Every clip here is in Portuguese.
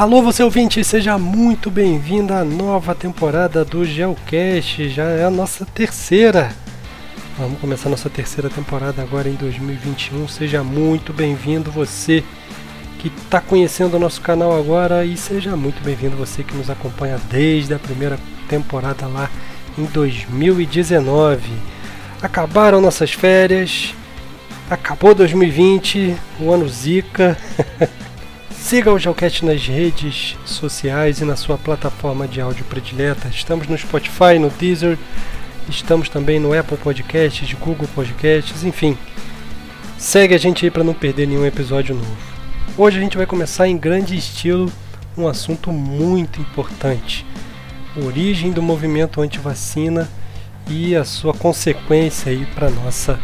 Alô, você ouvinte, seja muito bem-vindo à nova temporada do Geocast. Já é a nossa terceira. Vamos começar nossa terceira temporada agora em 2021. Seja muito bem-vindo você que está conhecendo o nosso canal agora e seja muito bem-vindo você que nos acompanha desde a primeira temporada lá em 2019. Acabaram nossas férias, acabou 2020, o ano Zika. Siga o Geocast nas redes sociais e na sua plataforma de áudio predileta. Estamos no Spotify, no Deezer, estamos também no Apple Podcasts, Google Podcasts, enfim. Segue a gente aí para não perder nenhum episódio novo. Hoje a gente vai começar em grande estilo um assunto muito importante: origem do movimento anti-vacina e a sua consequência aí para nossa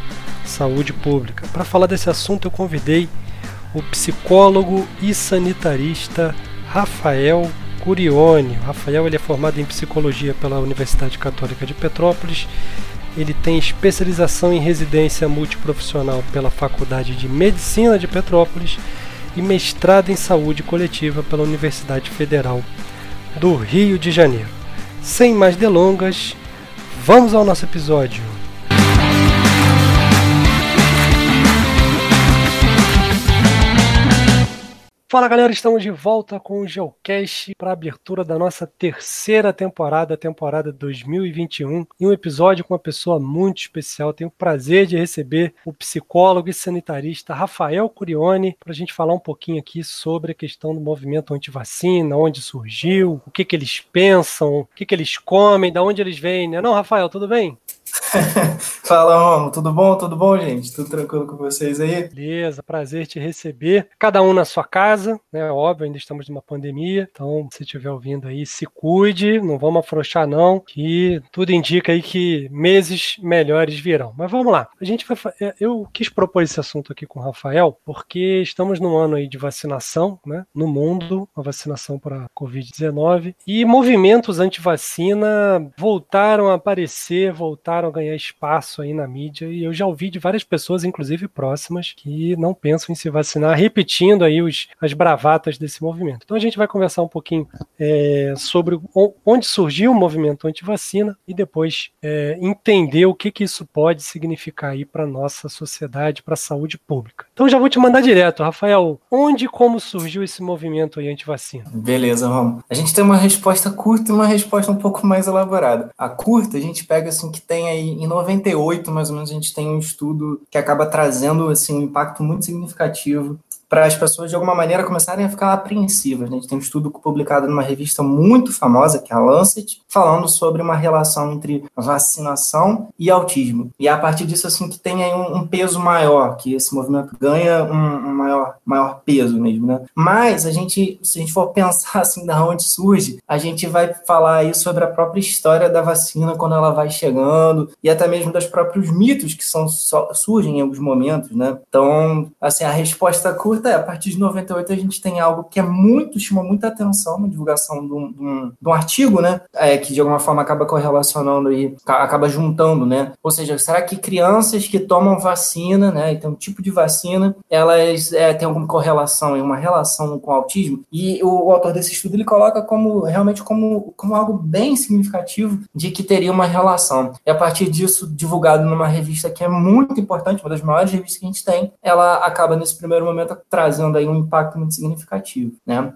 saúde pública. Para falar desse assunto eu convidei o psicólogo e sanitarista Rafael Curione. Rafael ele é formado em psicologia pela Universidade Católica de Petrópolis. Ele tem especialização em residência multiprofissional pela Faculdade de Medicina de Petrópolis e mestrado em saúde coletiva pela Universidade Federal do Rio de Janeiro. Sem mais delongas, vamos ao nosso episódio. Fala galera, estamos de volta com o Geocast para a abertura da nossa terceira temporada, temporada 2021, e um episódio com uma pessoa muito especial. Tenho o prazer de receber o psicólogo e sanitarista Rafael Curione para a gente falar um pouquinho aqui sobre a questão do movimento anti-vacina, onde surgiu, o que, que eles pensam, o que, que eles comem, da onde eles vêm, né? Não, Rafael, tudo bem? Fala, Romo, tudo bom? Tudo bom, gente? Tudo tranquilo com vocês aí? Beleza, prazer te receber. Cada um na sua casa, né? Óbvio, ainda estamos numa pandemia, então se estiver ouvindo aí, se cuide, não vamos afrouxar não, que tudo indica aí que meses melhores virão. Mas vamos lá. A gente vai é, eu quis propor esse assunto aqui com o Rafael, porque estamos num ano aí de vacinação, né? No mundo, uma vacinação para COVID-19 e movimentos anti-vacina voltaram a aparecer, voltaram começaram a ganhar espaço aí na mídia e eu já ouvi de várias pessoas, inclusive próximas, que não pensam em se vacinar, repetindo aí os, as bravatas desse movimento. Então a gente vai conversar um pouquinho é, sobre onde surgiu o movimento anti-vacina e depois é, entender o que, que isso pode significar aí para nossa sociedade, para a saúde pública. Então já vou te mandar direto, Rafael, onde e como surgiu esse movimento aí anti-vacina? Beleza, vamos. A gente tem uma resposta curta e uma resposta um pouco mais elaborada. A curta a gente pega assim que tem aí em 98, mais ou menos, a gente tem um estudo que acaba trazendo assim, um impacto muito significativo para as pessoas, de alguma maneira, começarem a ficar apreensivas. Né? A gente tem um estudo publicado numa revista muito famosa, que é a Lancet, falando sobre uma relação entre vacinação e autismo. E é a partir disso, assim, que tem aí um, um peso maior, que esse movimento ganha um, um, maior, maior peso mesmo, né? Mas a gente, se a gente for pensar, assim, da onde surge, a gente vai falar aí sobre a própria história da vacina quando ela vai chegando, e até mesmo dos próprios mitos que são, surgem em alguns momentos, né? Então, assim, a resposta curta curta a partir de 98 a gente tem algo que é muito, chama muita atenção na divulgação de um, de um, de um artigo, né? É, que de alguma forma acaba correlacionando e acaba juntando, né? Ou seja, será que crianças que tomam vacina, né? E tem um tipo de vacina, elas é, têm alguma correlação, uma relação com o autismo? E o, o, autor desse estudo ele coloca como realmente como, como algo bem significativo de que teria uma relação. E a partir disso, divulgado numa revista que é muito importante, uma das maiores revistas que a gente tem, ela acaba nesse primeiro momento trazendo aí um impacto muito significativo, né?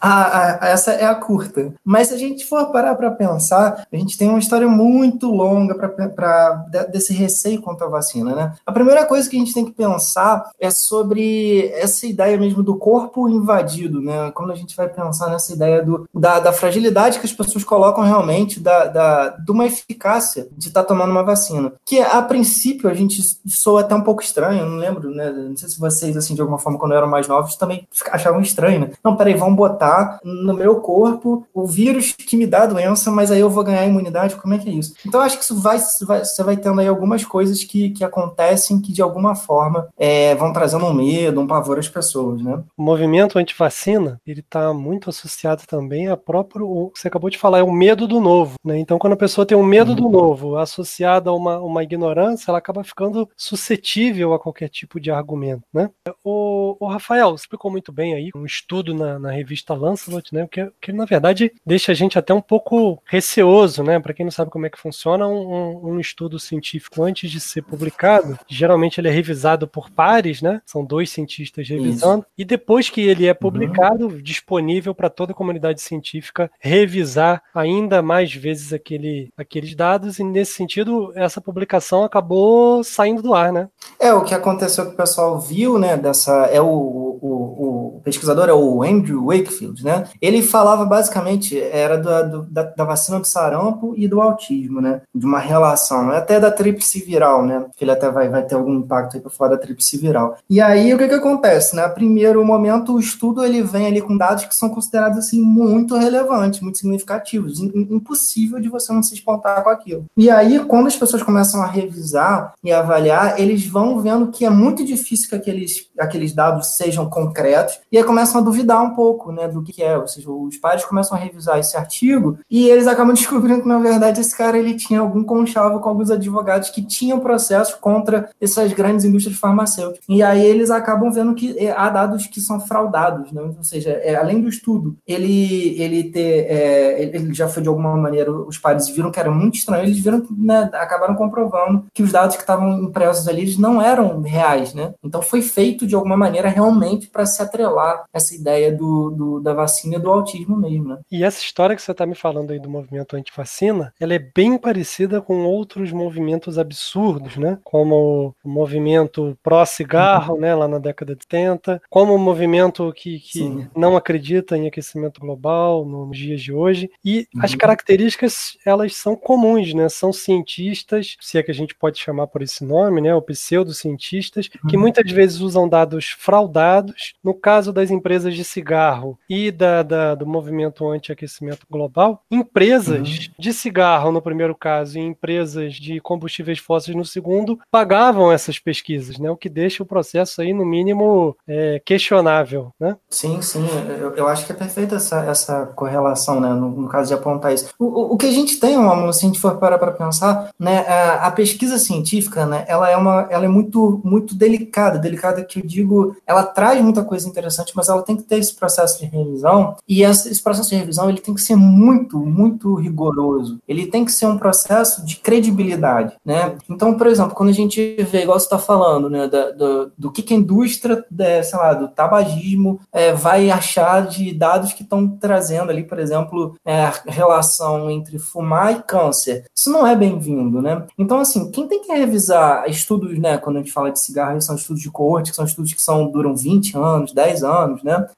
a, a, essa é a curta. Mas se a gente for parar para pensar, a gente tem uma história muito longa para desse receio contra a vacina, né? A primeira coisa que a gente tem que pensar é sobre essa ideia mesmo do corpo invadido, né? Quando a gente vai pensar nessa ideia do, da, da fragilidade que as pessoas colocam realmente da, da, de uma eficácia de estar tá tomando uma vacina, que a princípio a gente soa até um pouco estranho, não lembro, né? Não sei se vocês, assim, de alguma forma, quando eram mais novos, também achavam estranho, né? Não, peraí, vamos botar no meu corpo o vírus que me dá a doença, mas aí eu vou ganhar imunidade, como é que é isso? Então, acho que isso vai, vai você vai tendo aí algumas coisas que, que acontecem que, de alguma forma, é, vão trazendo um medo, um pavor às pessoas, né? O movimento anti-vacina, ele está muito associado também a próprio, o que você acabou de falar, é o medo do novo, né? Então, quando a pessoa tem um medo do novo associado a uma, uma ignorância, ela acaba ficando suscetível a qualquer tipo de argumento, né? O o, o, Rafael explicou muito bem aí um estudo na, na revista Lancelot, né? Que, que na verdade deixa a gente até um pouco receoso, né? Para quem não sabe como é que funciona um, um, estudo científico antes de ser publicado, geralmente ele é revisado por pares, né? São dois cientistas revisando Isso. e depois que ele é uhum. publicado, uhum. disponível para toda a comunidade científica revisar ainda mais vezes aquele, aqueles dados e nesse sentido essa publicação acabou saindo do ar, né? É o que aconteceu que o pessoal viu, né? Dessa é o, o, o pesquisador é o Andrew Wakefield, né? Ele falava basicamente era do, da, da, vacina do sarampo e do autismo, né? De uma relação, é até da tríplice viral, né? Que ele até vai, vai ter algum impacto aí para falar da tríplice viral. E aí o que que acontece, né? Primeiro momento o estudo ele vem ali com dados que são considerados assim muito relevantes, muito significativos, impossível de você não se espantar com aquilo. E aí quando as pessoas começam a revisar e avaliar, eles vão vendo que é muito difícil que aqueles, aqueles dados sejam concretos e aí começam a duvidar um pouco, né, do que é. Ou seja, os pais começam a revisar esse artigo e eles acabam descobrindo que, na verdade, esse cara ele tinha algum conchavo com alguns advogados que tinham processos contra essas grandes indústrias farmacêuticas. E aí eles acabam vendo que é, há dados que são fraudados, né? ou seja, é, além do estudo, ele, ele ter, é, ele já foi de alguma maneira, os pais viram que era muito estranho, eles viram, né, acabaram comprovando que os dados que estavam impressos ali não eram reais, né? Então foi feito de alguma maneira realmente para se atrelar essa ideia do, do, da vacina e do autismo mesmo, né? E essa história que você está me falando aí do movimento antivacina, ela é bem parecida com outros movimentos absurdos, né? Como o movimento pró-cigarro, uhum. né, lá na década de 70, como o movimento que, que não acredita em aquecimento global nos dias de hoje. E uhum. as características, elas são comuns, né? São cientistas, se é que a gente pode chamar por esse nome, né? O pseudocientistas, que uhum. muitas vezes usam dados fraudados. No caso das empresas de cigarro e da, da do movimento anti-aquecimento global, empresas uhum. de cigarro, no primeiro caso, e empresas de combustíveis fósseis no segundo, pagavam essas pesquisas, né? O que deixa o processo aí, no mínimo, é, questionável, né? Sim, sim. Eu, eu, acho que é perfeita essa, essa correlação, né? No, no caso de apontar isso. O, o, o que a gente tem, amor, se a gente for parar para pensar, né? A, a pesquisa científica, né? Ela é uma ela é muito, muito delicada, delicada que digo, ela traz muita coisa interessante, mas ela tem que ter esse processo de revisão, e esse processo de revisão ele tem que ser muito, muito rigoroso. Ele tem que ser um processo de credibilidade, né? Então, por exemplo, quando a gente vê, igual você está falando, né, da, do, do que, que a indústria, é, sei lá, do tabagismo é, vai achar de dados que estão trazendo ali, por exemplo, é, relação entre fumar e câncer. Isso não é bem-vindo, né? Então, assim, quem tem que revisar estudos estudos, né, quando a gente fala de cigarro, são estudos de coorte, que são estudos que são, duram 20 anos, 10 anos, né?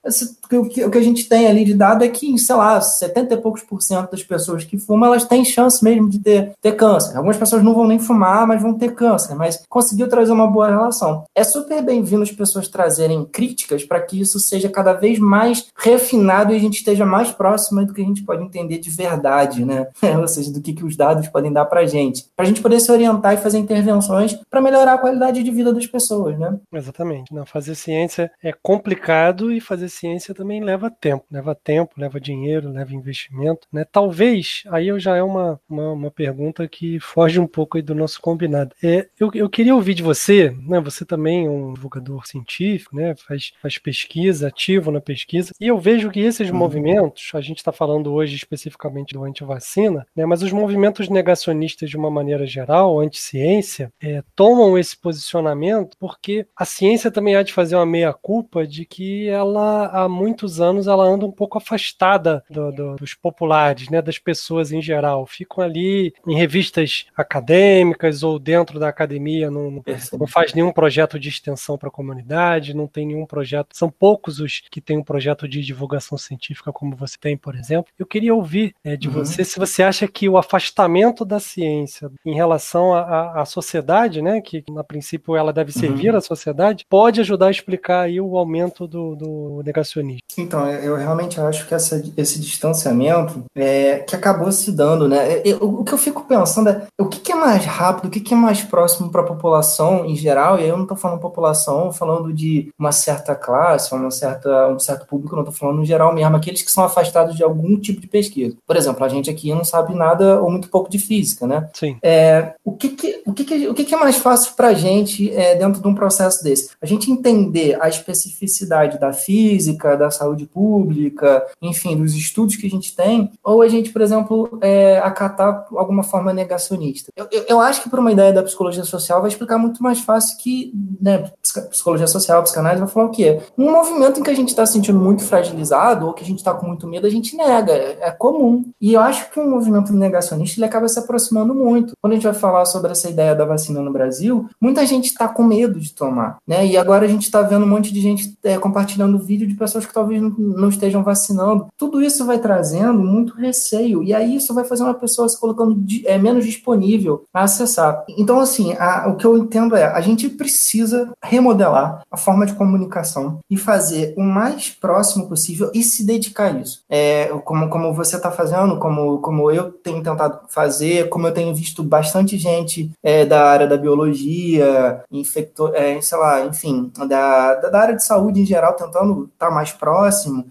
Esse, o, que, o que a gente tem ali de dado é que, sei lá, 70 e poucos por cento das pessoas que fumam, elas têm chance mesmo de ter, ter câncer. Algumas pessoas não vão nem fumar, mas vão ter câncer, mas conseguiu trazer uma boa relação. É super bem-vindo as pessoas trazerem críticas para que isso seja cada vez mais refinado e a gente esteja mais próximo do que a gente pode entender de verdade, né? Ou seja, do que, que os dados podem dar para a gente. Para a gente poder se orientar e fazer intervenções para melhorar a qualidade de vida das pessoas, né? Exatamente. Não, fazer ciência é complicado e fazer ciência também leva tempo. Leva tempo, leva dinheiro, leva investimento, né? Talvez, aí eu já é uma, uma, uma pergunta que foge um pouco aí do nosso combinado. É, eu, eu queria ouvir de você, né? Você também é um divulgador científico, né? Faz, faz pesquisa, ativo na pesquisa, e eu vejo que esses uhum. movimentos, a gente está falando hoje especificamente do antivacina, né? Mas os movimentos negacionistas de uma maneira geral, anti-ciência, é, tomam esse posicionamento porque a ciência também há de fazer uma meia-culpa de que ela, há muitos anos, ela anda um pouco afastada do, do, dos populares, né, das pessoas em geral. Ficam ali em revistas acadêmicas ou dentro da academia, não, não faz nenhum projeto de extensão para a comunidade, não tem nenhum projeto. São poucos os que têm um projeto de divulgação científica como você tem, por exemplo. Eu queria ouvir é, de uhum. você se você acha que o afastamento da ciência em relação à sociedade, né, que a princípio ela deve servir uhum. à sociedade, pode ajudar a explicar aí o aumento do, do negacionismo. Então, eu realmente acho que essa, esse distanciamento é, que acabou se dando, né? Eu, o que eu fico pensando é o que, que é mais rápido, o que, que é mais próximo para a população em geral, e aí eu não estou falando população, falando de uma certa classe, uma certa, um certo público, não estou falando no geral mesmo, aqueles que são afastados de algum tipo de pesquisa. Por exemplo, a gente aqui não sabe nada ou muito pouco de física, né? Sim. É, o que, que, o que, que, o que, que é mais fácil para a gente é, dentro de um processo desse? A gente entender a especificidade da física, da saúde pública, enfim, dos estudos que a gente tem, ou a gente, por exemplo, é, acatar alguma forma negacionista. Eu, eu, eu acho que para uma ideia da psicologia social vai explicar muito mais fácil que né, psicologia social, psicanálise vai falar o quê? Um movimento em que a gente está se sentindo muito fragilizado ou que a gente está com muito medo, a gente nega, é, é comum. E eu acho que um movimento negacionista ele acaba se aproximando muito. Quando a gente vai falar sobre essa ideia da vacina no Brasil, muita gente está com medo de tomar, né? E agora a gente está vendo um monte de gente é, compartilhando vídeo de pessoas que talvez não, estejam vacinando. Tudo isso vai trazendo muito receio e aí isso vai fazer uma pessoa se colocando de, é, menos disponível a acessar. Então, assim, a, o que eu entendo é a gente precisa remodelar a forma de comunicação e fazer o mais próximo possível e se dedicar a isso. É, como, como você está fazendo, como, como eu tenho tentado fazer, como eu tenho visto bastante gente é, da área da biologia, infecto, é, sei lá, enfim, da, da área de saúde em geral, tentando estar tá mais próximo,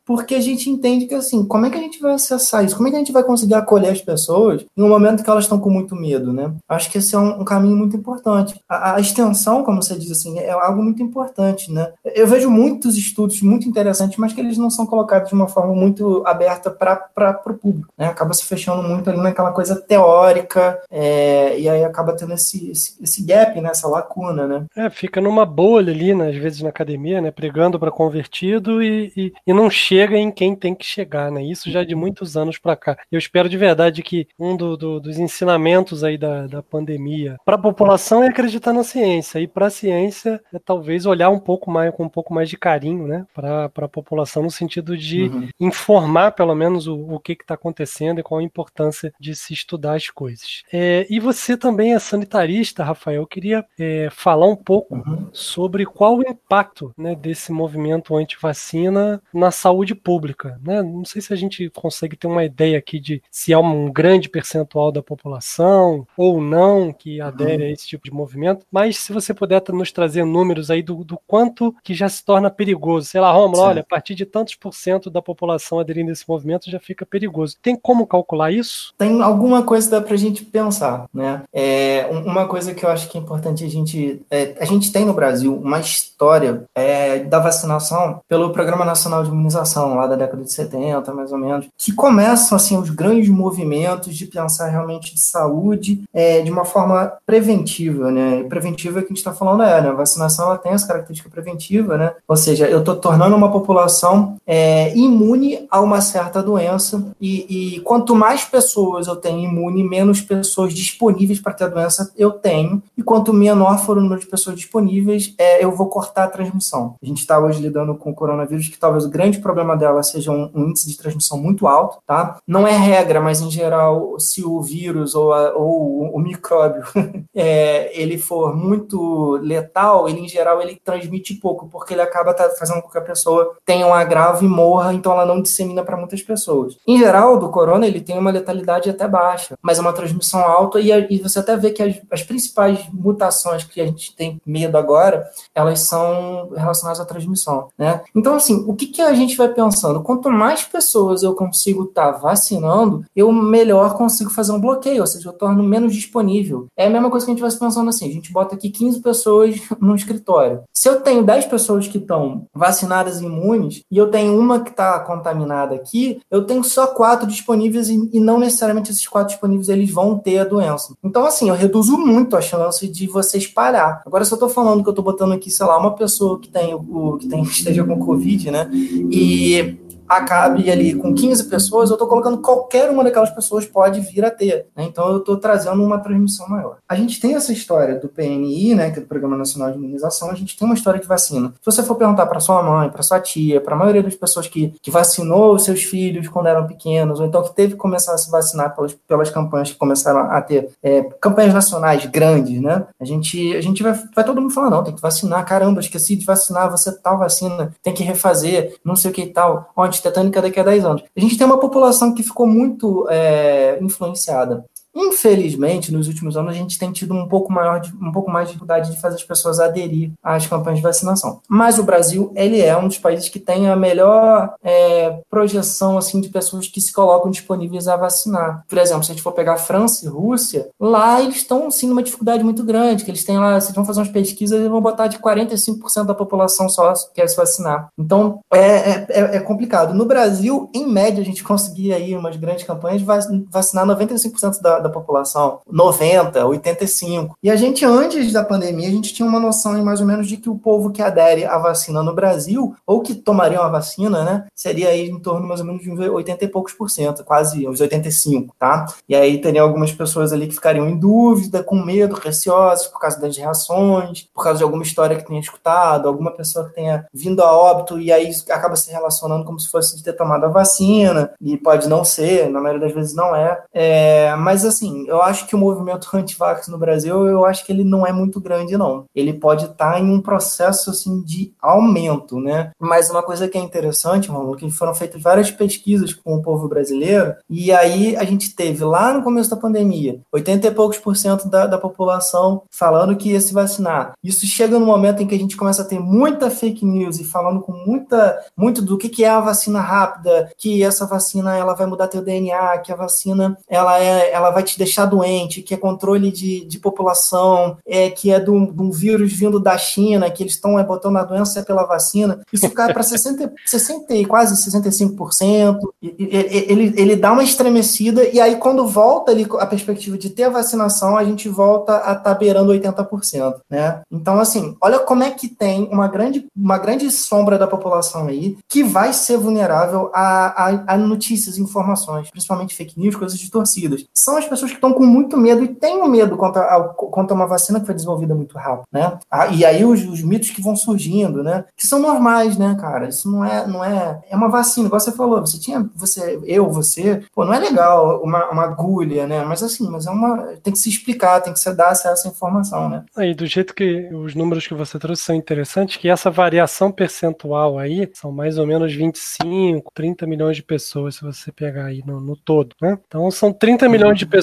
porque a gente entende que, assim, como é que a gente vai acessar isso? Como é que a gente vai conseguir acolher as pessoas em um momento que elas estão com muito medo, né? Acho que esse é um, um caminho muito importante. A, a, extensão, como você diz, assim, é algo muito importante, né? Eu vejo muitos estudos muito interessantes, mas que eles não são colocados de uma forma muito aberta para o público, né? Acaba se fechando muito ali naquela coisa teórica, é, e aí acaba tendo esse, esse, esse gap, né? Essa lacuna, né? É, fica numa bolha ali, né, às vezes na academia, né? Pregando para convertido e, e, e, não chega em quem tem que chegar, né? Isso já de muitos anos para cá. Eu espero de verdade que um do, do, dos ensinamentos aí da, da pandemia para a população é acreditar na ciência e para a ciência é talvez olhar um pouco mais com um pouco mais de carinho, né? Para a população no sentido de uhum. informar pelo menos o, o que está acontecendo e qual a importância de se estudar as coisas. É, e você também é sanitarista, Rafael. Eu queria é, falar um pouco uhum. sobre qual o impacto né, desse movimento anti-vacina na saúde pública. Né? Não sei se a gente consegue ter uma ideia aqui de se há um grande percentual da população ou não que adere uhum. a esse tipo de movimento, mas se você puder nos trazer números aí do, do quanto que já se torna perigoso. Sei lá, Romulo, olha, a partir de tantos por cento da população aderindo a esse movimento já fica perigoso. Tem como calcular isso? Tem alguma coisa dá pra gente pensar, né? É, uma coisa que eu acho que é importante a gente... É, a gente tem no Brasil uma história é, da vacinação pelo Programa Nacional de Imunização, lá da década de 70, mais ou menos, que começam, assim, os grandes movimentos de pensar realmente de saúde é, de uma forma preventiva, né? E preventiva que a gente está falando é, né? A vacinação ela tem essa característica preventiva, né? Ou seja, eu estou tornando uma população é, imune a uma certa doença e, e quanto mais pessoas eu tenho imune, menos pessoas disponíveis para ter a doença eu tenho e quanto menor for o número de pessoas disponíveis, é, eu vou cortar a transmissão. A gente está hoje lidando com o coronavírus, que talvez o grande problema dela seja um, um índice de transmissão muito alto, tá? Não é regra, mas em geral, se o vírus ou, a, ou o micróbio é, ele for muito letal, ele em geral ele transmite pouco, porque ele acaba tá fazendo com que a pessoa tenha um agravo e morra, então ela não dissemina para muitas pessoas. Em geral, do corona, ele tem uma letalidade até baixa, mas é uma transmissão alta e, e você até vê que as, as principais mutações que a gente tem medo agora, elas são relacionadas à transmissão, né? Então, assim, o que, que a gente vai pensando? Quanto mais pessoas eu consigo estar tá vacinando, eu melhor consigo fazer um bloqueio, ou seja, eu torno menos disponível. É a mesma coisa que a gente vai se pensando assim, a gente bota aqui 15 pessoas no escritório. Se eu tenho 10 pessoas que estão vacinadas e imunes, e eu tenho uma que está contaminada aqui, eu tenho só quatro disponíveis e, e não necessariamente esses quatro disponíveis eles vão ter a doença. Então, assim, eu reduzo muito a chance de você espalhar. Agora, se eu estou falando que eu estou botando aqui, sei lá, uma pessoa que tem o que tem, esteja com Covid, né? E acabe ali com 15 pessoas, eu estou colocando qualquer uma daquelas pessoas pode vir a ter. Né? Então eu estou trazendo uma transmissão maior. A gente tem essa história do PNI, né, que é do Programa Nacional de Imunização, a gente tem uma história de vacina. Se você for perguntar para sua mãe, para sua tia, para a maioria das pessoas que, que vacinou os seus filhos quando eram pequenos, ou então que teve que começar a se vacinar pelas, pelas campanhas que começaram a ter é, campanhas nacionais grandes, né? A gente, a gente vai, vai todo mundo falar, não, tem que vacinar, caramba, esqueci de vacinar, você tal vacina, tem que refazer, não sei o que e tal, ó, antitetânica daqui a 10 anos. A gente tem uma população que ficou muito é, influenciada Infelizmente, nos últimos anos, a gente tem tido um pouco maior, um pouco mais de dificuldade de fazer as pessoas aderir às campanhas de vacinação. Mas o Brasil, ele é um dos países que tem a melhor é, projeção assim de pessoas que se colocam disponíveis a vacinar. Por exemplo, se a gente for pegar França e Rússia, lá eles estão sim numa dificuldade muito grande, que eles têm lá, se vão fazer umas pesquisas, eles vão botar de 45% da população só quer se vacinar. Então, é, é, é, é complicado. No Brasil, em média, a gente conseguia aí umas grandes campanhas vacinar 95% da, da população, 90, 85. E a gente, antes da pandemia, a gente tinha uma noção mais ou menos de que o povo que adere à vacina no Brasil, ou que tomariam a vacina, né, seria aí em torno mais ou menos de 80 e poucos por cento, quase uns 85, tá? E aí teria algumas pessoas ali que ficariam em dúvida, com medo, receosas por causa das reações, por causa de alguma história que tenha escutado, alguma pessoa que tenha vindo a óbito e aí acaba se relacionando como se fosse de ter tomado a vacina, e pode não ser, na maioria das vezes não é. é mas assim, eu acho que o movimento anti-vax no Brasil, eu acho que ele não é muito grande, não. Ele pode estar tá em um processo, assim, de aumento, né? Mas uma coisa que é interessante, Romulo, que foram feitas várias pesquisas com o povo brasileiro, e aí a gente teve lá no começo da pandemia, 80 e poucos por cento da, da população falando que ia se vacinar. Isso chega no momento em que a gente começa a ter muita fake news e falando com muita, muito do que, que é a vacina rápida, que essa vacina ela vai mudar teu DNA, que a vacina ela, é, ela vai te deixar doente, que é controle de, de população, é, que é de um vírus vindo da China, que eles estão é, botando a doença pela vacina, isso cai para 60, 60, quase 65%. Ele, ele dá uma estremecida, e aí quando volta ali a perspectiva de ter a vacinação, a gente volta a estar tá beirando 80%. Né? Então, assim, olha como é que tem uma grande, uma grande sombra da população aí que vai ser vulnerável a, a, a notícias, informações, principalmente fake news, coisas distorcidas. São as pessoas que estão com muito medo e têm um medo quanto a, quanto a uma vacina que foi desenvolvida muito rápido, né? Ah, e aí os, os, mitos que vão surgindo, né? Que são normais, né, cara? Isso não é, não é, é uma vacina, igual você falou, você tinha, você, eu, você, pô, não é legal uma, uma agulha, né? Mas assim, mas é uma, tem que se explicar, tem que se dar essa informação, né? Aí, do jeito que os números que você trouxe são interessantes, que essa variação percentual aí são mais ou menos 25, 30 milhões de pessoas, se você pegar aí no, no todo, né? Então são 30 milhões de pessoas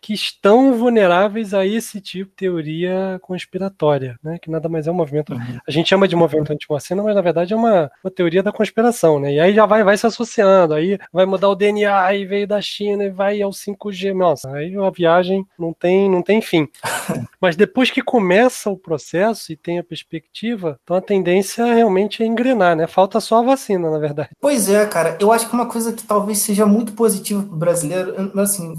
que estão vulneráveis a esse tipo de teoria conspiratória, né? Que nada mais é um movimento. Uhum. A gente chama de movimento anti-vacina, mas na verdade é uma, uma teoria da conspiração, né? E aí já vai, vai se associando, aí vai mudar o DNA e veio da China e vai ao 5G. Nossa, aí a viagem não tem, não tem fim. mas depois que começa o processo e tem a perspectiva, então a tendência realmente é engrenar, né? Falta só a vacina, na verdade. Pois é, cara. Eu acho que uma coisa que talvez seja muito positiva para o brasileiro, assim,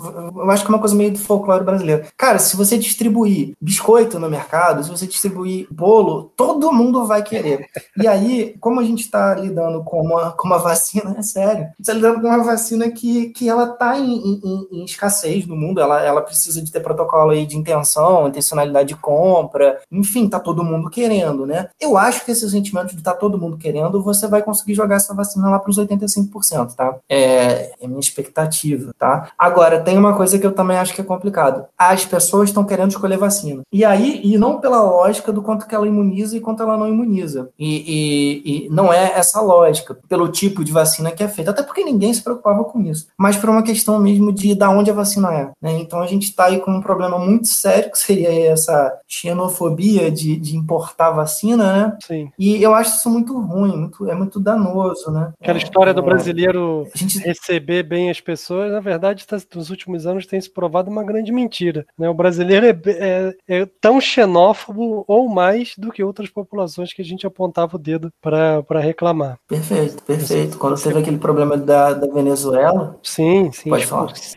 eu acho que é uma coisa meio do folclore brasileiro. Cara, se você distribuir biscoito no mercado, se você distribuir bolo, todo mundo vai querer. E aí, como a gente está lidando com uma, com uma vacina, é sério, está lidando com uma vacina que, que ela está em, em, em, escassez no mundo, ela, ela precisa de ter protocolo aí de intenção, intencionalidade de compra, enfim, tá todo mundo querendo, né? Eu acho que esse sentimento de tá todo mundo querendo, você vai conseguir jogar essa vacina lá para os 85%, tá? É, é minha expectativa, tá? Agora, tem uma coisa que eu também acho que é complicado. As pessoas estão querendo escolher vacina. E aí, e não pela lógica do quanto que ela imuniza e quanto ela não imuniza. E, e, e não é essa lógica, pelo tipo de vacina que é feita. Até porque ninguém se preocupava com isso. Mas por uma questão mesmo de da onde a vacina é. Né? Então a gente está aí com um problema muito sério, que seria essa xenofobia de, de importar vacina, né? Sim. E eu acho isso muito ruim, muito, é muito danoso, né? Aquela história é, do brasileiro gente... receber bem as pessoas, na verdade, tá, nos últimos anos tem se provado uma grande mentira. Né? O brasileiro é, é, é, tão xenófobo ou mais do que outras populações que a gente apontava o dedo para reclamar. Perfeito, perfeito. Quando teve aquele problema da, da Venezuela. Sim, sim.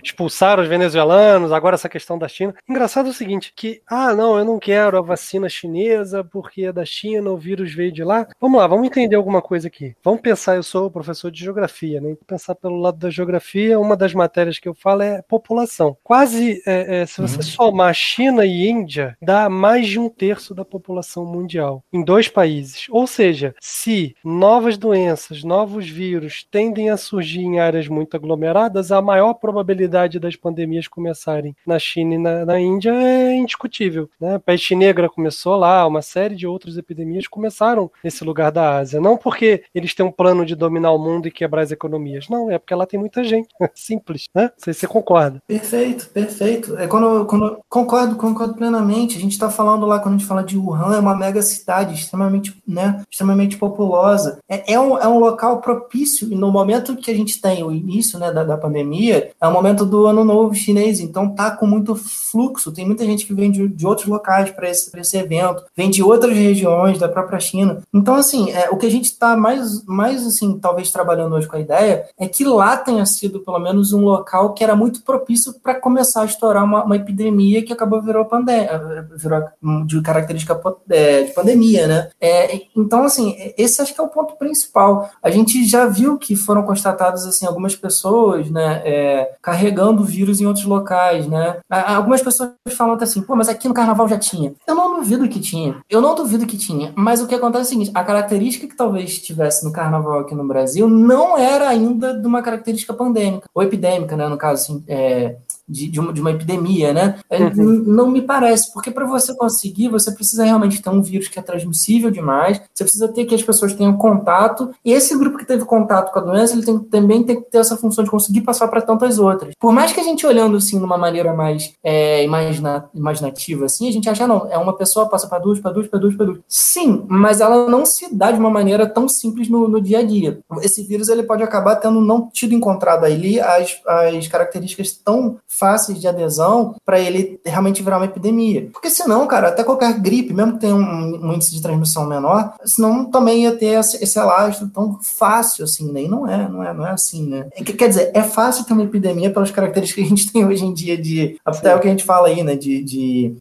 Expulsaram os venezuelanos, agora essa questão da China. Engraçado é o seguinte: que, ah, não, eu não quero a vacina chinesa porque é da China, o vírus veio de lá. Vamos lá, vamos entender alguma coisa aqui. Vamos pensar, eu sou professor de geografia, né? Pensar pelo lado da geografia, uma das matérias que eu falo é população. Quase, é, é, se você uhum. somar China e Índia, dá mais de um terço da população mundial em dois países. Ou seja, se novas doenças, novos vírus tendem a surgir em áreas muito aglomeradas, a maior probabilidade das pandemias começarem na China e na, na Índia é indiscutível. Né? A peste negra começou lá, uma série de outras epidemias começaram nesse lugar da Ásia. Não porque eles têm um plano de dominar o mundo e quebrar as economias. Não, é porque lá tem muita gente. Simples, né? Não sei se você concorda. Perfeito, perfeito. É quando, quando concordo, concordo plenamente. A gente está falando lá, quando a gente fala de Wuhan, é uma mega cidade extremamente, né, extremamente populosa. É, é, um, é um local propício, e no momento que a gente tem o início né, da, da pandemia, é o momento do ano novo chinês, então tá com muito fluxo, tem muita gente que vem de, de outros locais para esse, esse evento, vem de outras regiões da própria China. Então, assim, é, o que a gente está mais, mais, assim, talvez trabalhando hoje com a ideia é que lá tenha sido, pelo menos, um local que era muito propício para começar a estourar uma, uma, epidemia que acabou virou, pandemia, virou de característica é, de pandemia, né? É, então, assim, esse acho que é o ponto principal. A gente já viu que foram constatadas, assim, algumas pessoas, né, é, carregando vírus em outros locais, né? Algumas pessoas falam assim, pô, mas aqui no carnaval já tinha. Eu não duvido que tinha. Eu não duvido que tinha. Mas o que acontece é o seguinte: a característica que talvez tivesse no carnaval aqui no Brasil não era ainda de uma característica pandêmica, ou epidêmica, né? No caso, assim, é, de, de, uma, de uma epidemia, né? É, uhum. Não me parece, porque para você conseguir, você precisa realmente ter um vírus que é transmissível demais, você precisa ter que as pessoas tenham contato, e esse grupo que teve contato com a doença, ele tem, também tem que ter essa função de conseguir passar para tantas outras. Por mais que a gente olhando assim, de uma maneira mais é, imagina, imaginativa, assim, a gente acha, não, é uma pessoa passa para duas, para duas, para duas, para duas. Sim, mas ela não se dá de uma maneira tão simples no, no dia a dia. Esse vírus ele pode acabar tendo não tido encontrado ali as, as características tão fáceis de adesão para ele realmente virar uma epidemia. Porque senão, cara, até qualquer gripe, mesmo que tenha um, um índice de transmissão menor, senão também ia ter esse, esse elástico tão fácil assim, né? E não é, não é, não é assim, né? É, quer dizer, é fácil ter uma epidemia pelas características que a gente tem hoje em dia de até o que a gente fala aí, né? De, de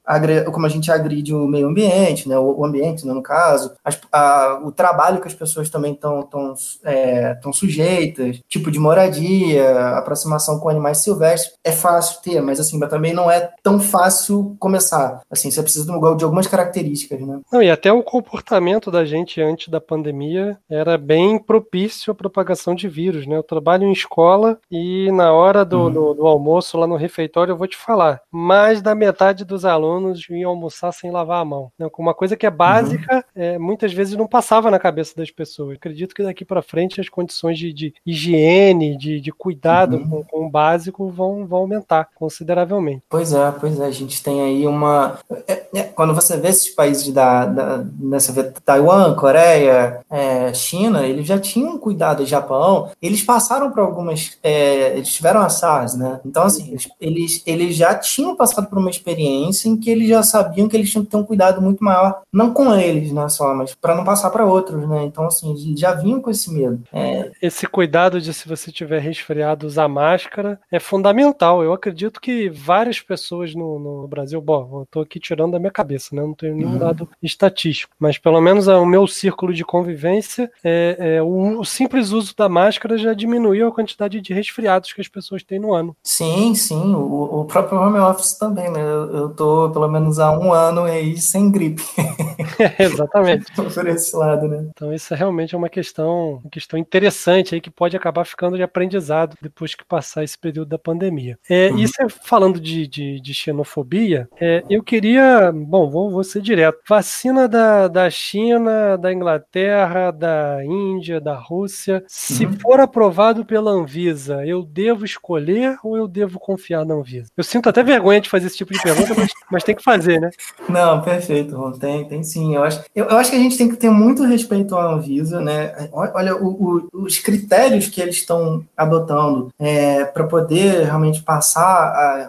como a gente agride o meio ambiente, né? O, o ambiente, né, no caso, as, a, o trabalho que as pessoas também estão tão, é, tão sujeitas, tipo de moradia, aproximação com animais silvestres, é fácil fácil ter, mas assim, mas também não é tão fácil começar. Assim, você precisa de, de algumas características, né? Não, e até o comportamento da gente antes da pandemia era bem propício à propagação de vírus, né? Eu trabalho em escola e na hora do, uhum. do, do, almoço lá no refeitório eu vou te falar, mais da metade dos alunos iam almoçar sem lavar a mão. Né? Uma coisa que é básica, uhum. é, muitas vezes não passava na cabeça das pessoas. acredito que daqui para frente as condições de, de higiene, de, de cuidado uhum. com, com o básico vão, vão aumentar consideravelmente. Pois é, pois é, a gente tem aí uma. É, é, quando você vê esses países da, da nessa Taiwan, Coreia, é, China, eles já tinham cuidado, Japão, eles passaram por algumas. É, eles tiveram a SARS, né? Então, assim, eles, eles já tinham passado por uma experiência em que eles já sabiam que eles tinham que ter um cuidado muito maior, não com eles, né, só, mas para não passar para outros, né? Então, assim, eles já vinham com esse medo. É... Esse cuidado de se você tiver resfriado usar máscara é fundamental. Eu acredito que várias pessoas no, no Brasil, bom, eu tô aqui tirando da minha cabeça, né? Não tenho nenhum uhum. dado estatístico, mas pelo menos o meu círculo de convivência, é, é o, o, simples uso da máscara já diminuiu a quantidade de resfriados que as pessoas têm no ano. Sim, sim. O, o próprio home office também, né? Eu, eu tô pelo menos há um ano aí sem gripe. É, exatamente. Por esse lado, né? Então isso realmente é uma questão, uma questão interessante aí que pode acabar ficando de aprendizado depois que passar esse período da pandemia. É, uhum. Isso é falando de, de, de xenofobia, é, eu queria, bom, vou, vou ser direto. Vacina da, da China, da Inglaterra, da Índia, da Rússia, se uhum. for aprovado pela Anvisa, eu devo escolher ou eu devo confiar na Anvisa? Eu sinto até vergonha de fazer esse tipo de pergunta, mas, mas tem que fazer, né? Não, perfeito, Ron. Tem, tem sim. Eu acho, eu, eu acho que a gente tem que ter muito respeito à Anvisa, né? Olha, o, o, os critérios que eles estão adotando é, para poder realmente passar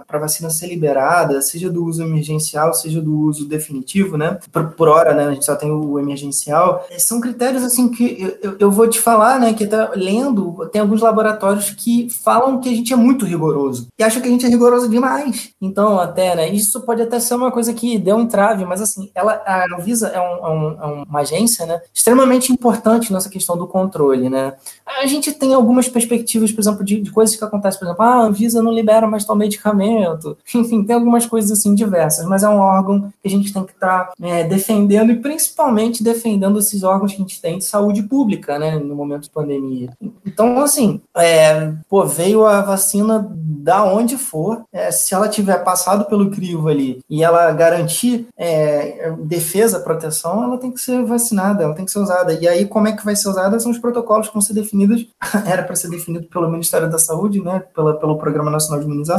para a vacina ser liberada, seja do uso emergencial, seja do uso definitivo, né? Por, por hora, né? A gente só tem o emergencial. São critérios assim que eu, eu vou te falar, né? Que tá lendo, tem alguns laboratórios que falam que a gente é muito rigoroso e acham que a gente é rigoroso demais. Então, até, né? Isso pode até ser uma coisa que deu um entrave, mas assim, ela, a Anvisa é, um, é, um, é uma agência, né? Extremamente importante nessa questão do controle, né? A gente tem algumas perspectivas, por exemplo, de, de coisas que acontecem, por exemplo, ah, a Anvisa não libera mais tal medicamento. Enfim, tem algumas coisas assim diversas, mas é um órgão que a gente tem que estar tá, é, defendendo e principalmente defendendo esses órgãos que a gente tem de saúde pública, né, no momento de pandemia. Então, assim, é, pô, veio a vacina da onde for, é, se ela tiver passado pelo crivo ali e ela garantir é, defesa, proteção, ela tem que ser vacinada, ela tem que ser usada. E aí, como é que vai ser usada? São os protocolos que vão ser definidos, era para ser definido pelo Ministério da Saúde, né, pela, pelo Programa Nacional de Imunização,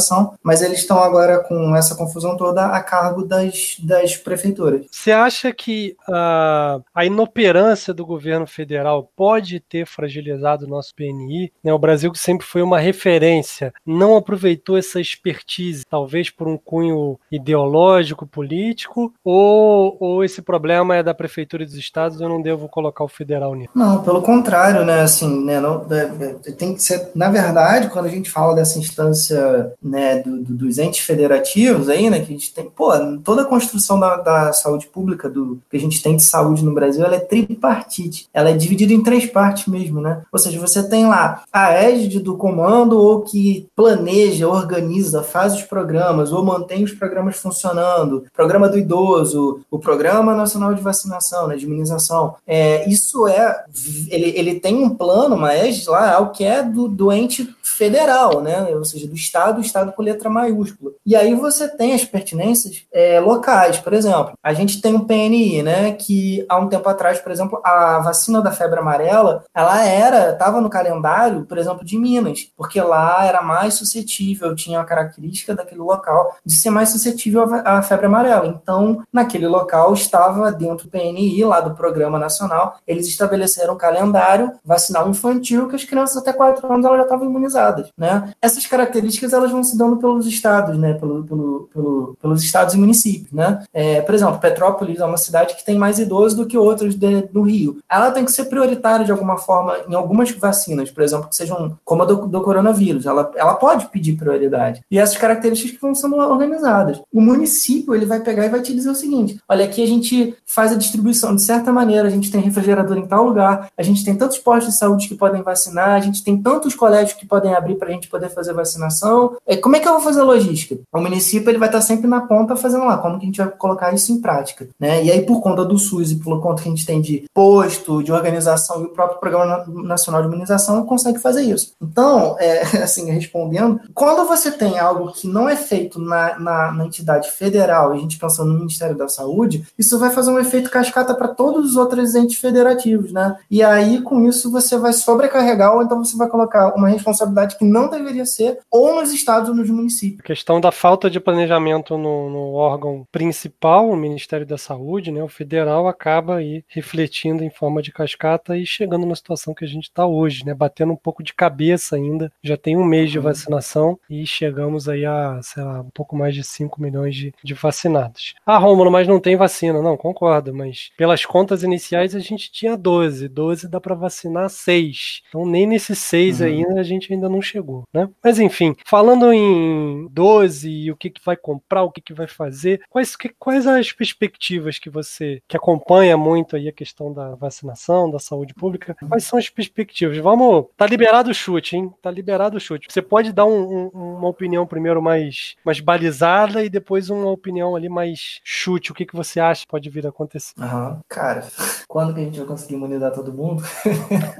mas eles estão agora com essa confusão toda a cargo das, das prefeituras. Você acha que uh, a inoperância do governo federal pode ter fragilizado o nosso PNI? Né, o Brasil, que sempre foi uma referência, não aproveitou essa expertise, talvez por um cunho ideológico, político, ou, ou esse problema é da prefeitura dos estados, eu não devo colocar o federal nisso? Não, pelo contrário, né, assim, né, não, é, é, tem que ser, na verdade, quando a gente fala dessa instância, né, do, do, dos entes federativos aí, né, que a gente tem, pô, toda a construção da, da saúde pública, do que a gente tem de saúde no Brasil, ela é tripartite, ela é dividida em três partes mesmo, né, ou seja, você tem lá a égide do comando ou que planeja, organiza, faz os programas ou mantém os programas funcionando, programa do idoso, o Programa Nacional de Vacinação, né, de imunização, é, isso é, ele, ele tem um plano, uma égide lá, o que é do, do ente federal, né, ou seja, do Estado, Estado com letra maiúscula. E aí você tem as pertinências é, locais, por exemplo, a gente tem um PNI, né, que há um tempo atrás, por exemplo, a vacina da febre amarela, ela era, estava no calendário, por exemplo, de Minas, porque lá era mais suscetível, tinha a característica daquele local de ser mais suscetível à febre amarela. Então, naquele local estava dentro do PNI, lá do Programa Nacional, eles estabeleceram um calendário vacinal infantil que as crianças até 4 anos elas já estavam imunizadas, né? Essas características elas vão se dando pelos estados, né? Pelo, pelo, pelo pelos estados e municípios, né? É, por exemplo, Petrópolis é uma cidade que tem mais idosos do que outros de, do Rio. Ela tem que ser prioritária de alguma forma em algumas vacinas, por exemplo, que sejam como a do, do coronavírus. Ela, ela pode pedir prioridade. E essas características vão sendo organizadas. O município ele vai pegar e vai te dizer o seguinte: olha, aqui a gente faz a distribuição de certa maneira, a gente tem refrigerador em tal lugar, a gente tem tantos postos de saúde que podem vacinar, a gente tem tantos colégios que podem abrir para a gente poder fazer vacinação. É, como é que eu vou fazer a logística? O município ele vai estar sempre na ponta fazendo lá, como que a gente vai colocar isso em prática, né? E aí por conta do SUS e por conta que a gente tem de posto, de organização e o próprio Programa Nacional de Imunização consegue fazer isso. Então, é, assim, respondendo, quando você tem algo que não é feito na, na, na entidade federal, a gente pensando no Ministério da Saúde, isso vai fazer um efeito cascata para todos os outros entes federativos, né? E aí, com isso, você vai sobrecarregar, ou então você vai colocar uma responsabilidade que não deveria ser, ou nos estados nos municípios. A questão da falta de planejamento no, no órgão principal, o Ministério da Saúde, né? O federal acaba aí refletindo em forma de cascata e chegando na situação que a gente está hoje, né? Batendo um pouco de cabeça ainda. Já tem um mês de uhum. vacinação e chegamos aí a, sei lá, um pouco mais de 5 milhões de, de vacinados. Ah, Rômulo, mas não tem vacina. Não, concordo, mas pelas contas iniciais a gente tinha 12. 12 dá para vacinar 6. Então nem nesses 6 uhum. ainda a gente ainda não chegou, né? Mas enfim, falando em 12 e o que, que vai comprar, o que, que vai fazer, quais, que, quais as perspectivas que você, que acompanha muito aí a questão da vacinação, da saúde pública, quais são as perspectivas? Vamos, tá liberado o chute, hein? Tá liberado o chute. Você pode dar um, um, uma opinião primeiro mais, mais balizada e depois uma opinião ali mais chute. O que, que você acha que pode vir a acontecer? Uhum. Cara, quando que a gente vai conseguir imunizar todo mundo?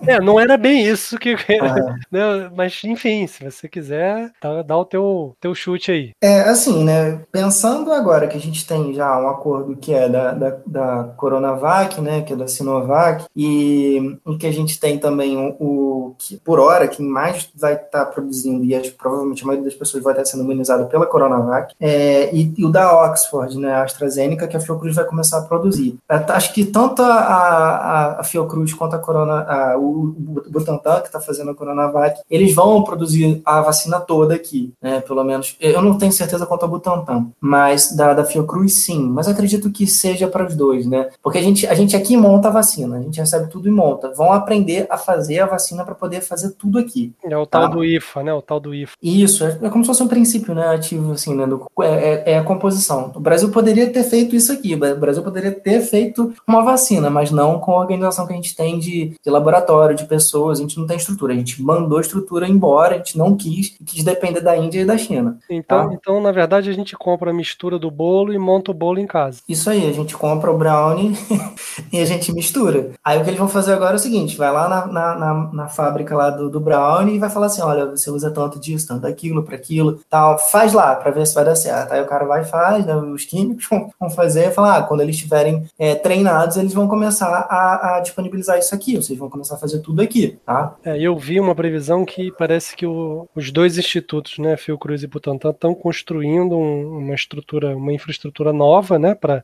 é, não era bem isso que. Uhum. né? Mas, enfim, se você quiser, dá, dá o teu, teu chute aí. É, assim, né? Pensando agora que a gente tem já um acordo que é da, da, da Coronavac, né? Que é da Sinovac, e, e que a gente tem também o, o que, por hora, quem mais vai estar tá produzindo, e provavelmente a maioria das pessoas vai estar sendo imunizado pela Coronavac, é, e, e, o da Oxford, né, a AstraZeneca, que a Fiocruz vai começar a produzir. É, acho que tanto a, a, a Fiocruz quanto a Corona, a, o Butantan, que está fazendo a Coronavac, eles vão produzir a vacina toda aqui, né? Pelo menos, eu não tenho certeza quanto ao Butantan, mas da, da Fiocruz sim, mas acredito que seja para os dois, né? Porque a gente, a gente aqui monta a vacina, a gente recebe tudo e monta. Vão aprender a fazer a vacina para poder fazer tudo aqui. É o tal tá? do IFA, né? O tal do IFA. Isso, é, é como se fosse um princípio, né? Ativo, assim, né? Do, é, é, é a composição. O Brasil poderia ter feito isso aqui, o Brasil poderia ter feito uma vacina, mas não com a organização que a gente tem de, de laboratório, de pessoas, a gente não tem estrutura. A gente mandou a estrutura embora, a gente não quis, quis depender da Índia e da China. Então, tá? então na verdade, a gente compra a mistura do bolo e monta o bolo em casa. Isso aí, a gente compra o brownie e a gente mistura. Aí o que eles vão fazer agora é o seguinte: vai lá na, na, na, na fábrica lá do, do brownie e vai falar assim: olha, você usa tanto disso, tanto daquilo, para aquilo, tal, faz lá para ver se vai dar certo. Aí o cara vai e faz, né, os químicos vão fazer e falar: ah, quando eles estiverem é, treinados, eles vão começar a, a, disponibilizar isso aqui, ou seja, vão começar a fazer tudo aqui, tá? É, eu vi uma previsão que parece que o, os dois institutos, né, Fiocruz e Butantan, estão construindo um, uma estrutura, uma infraestrutura nova, né, para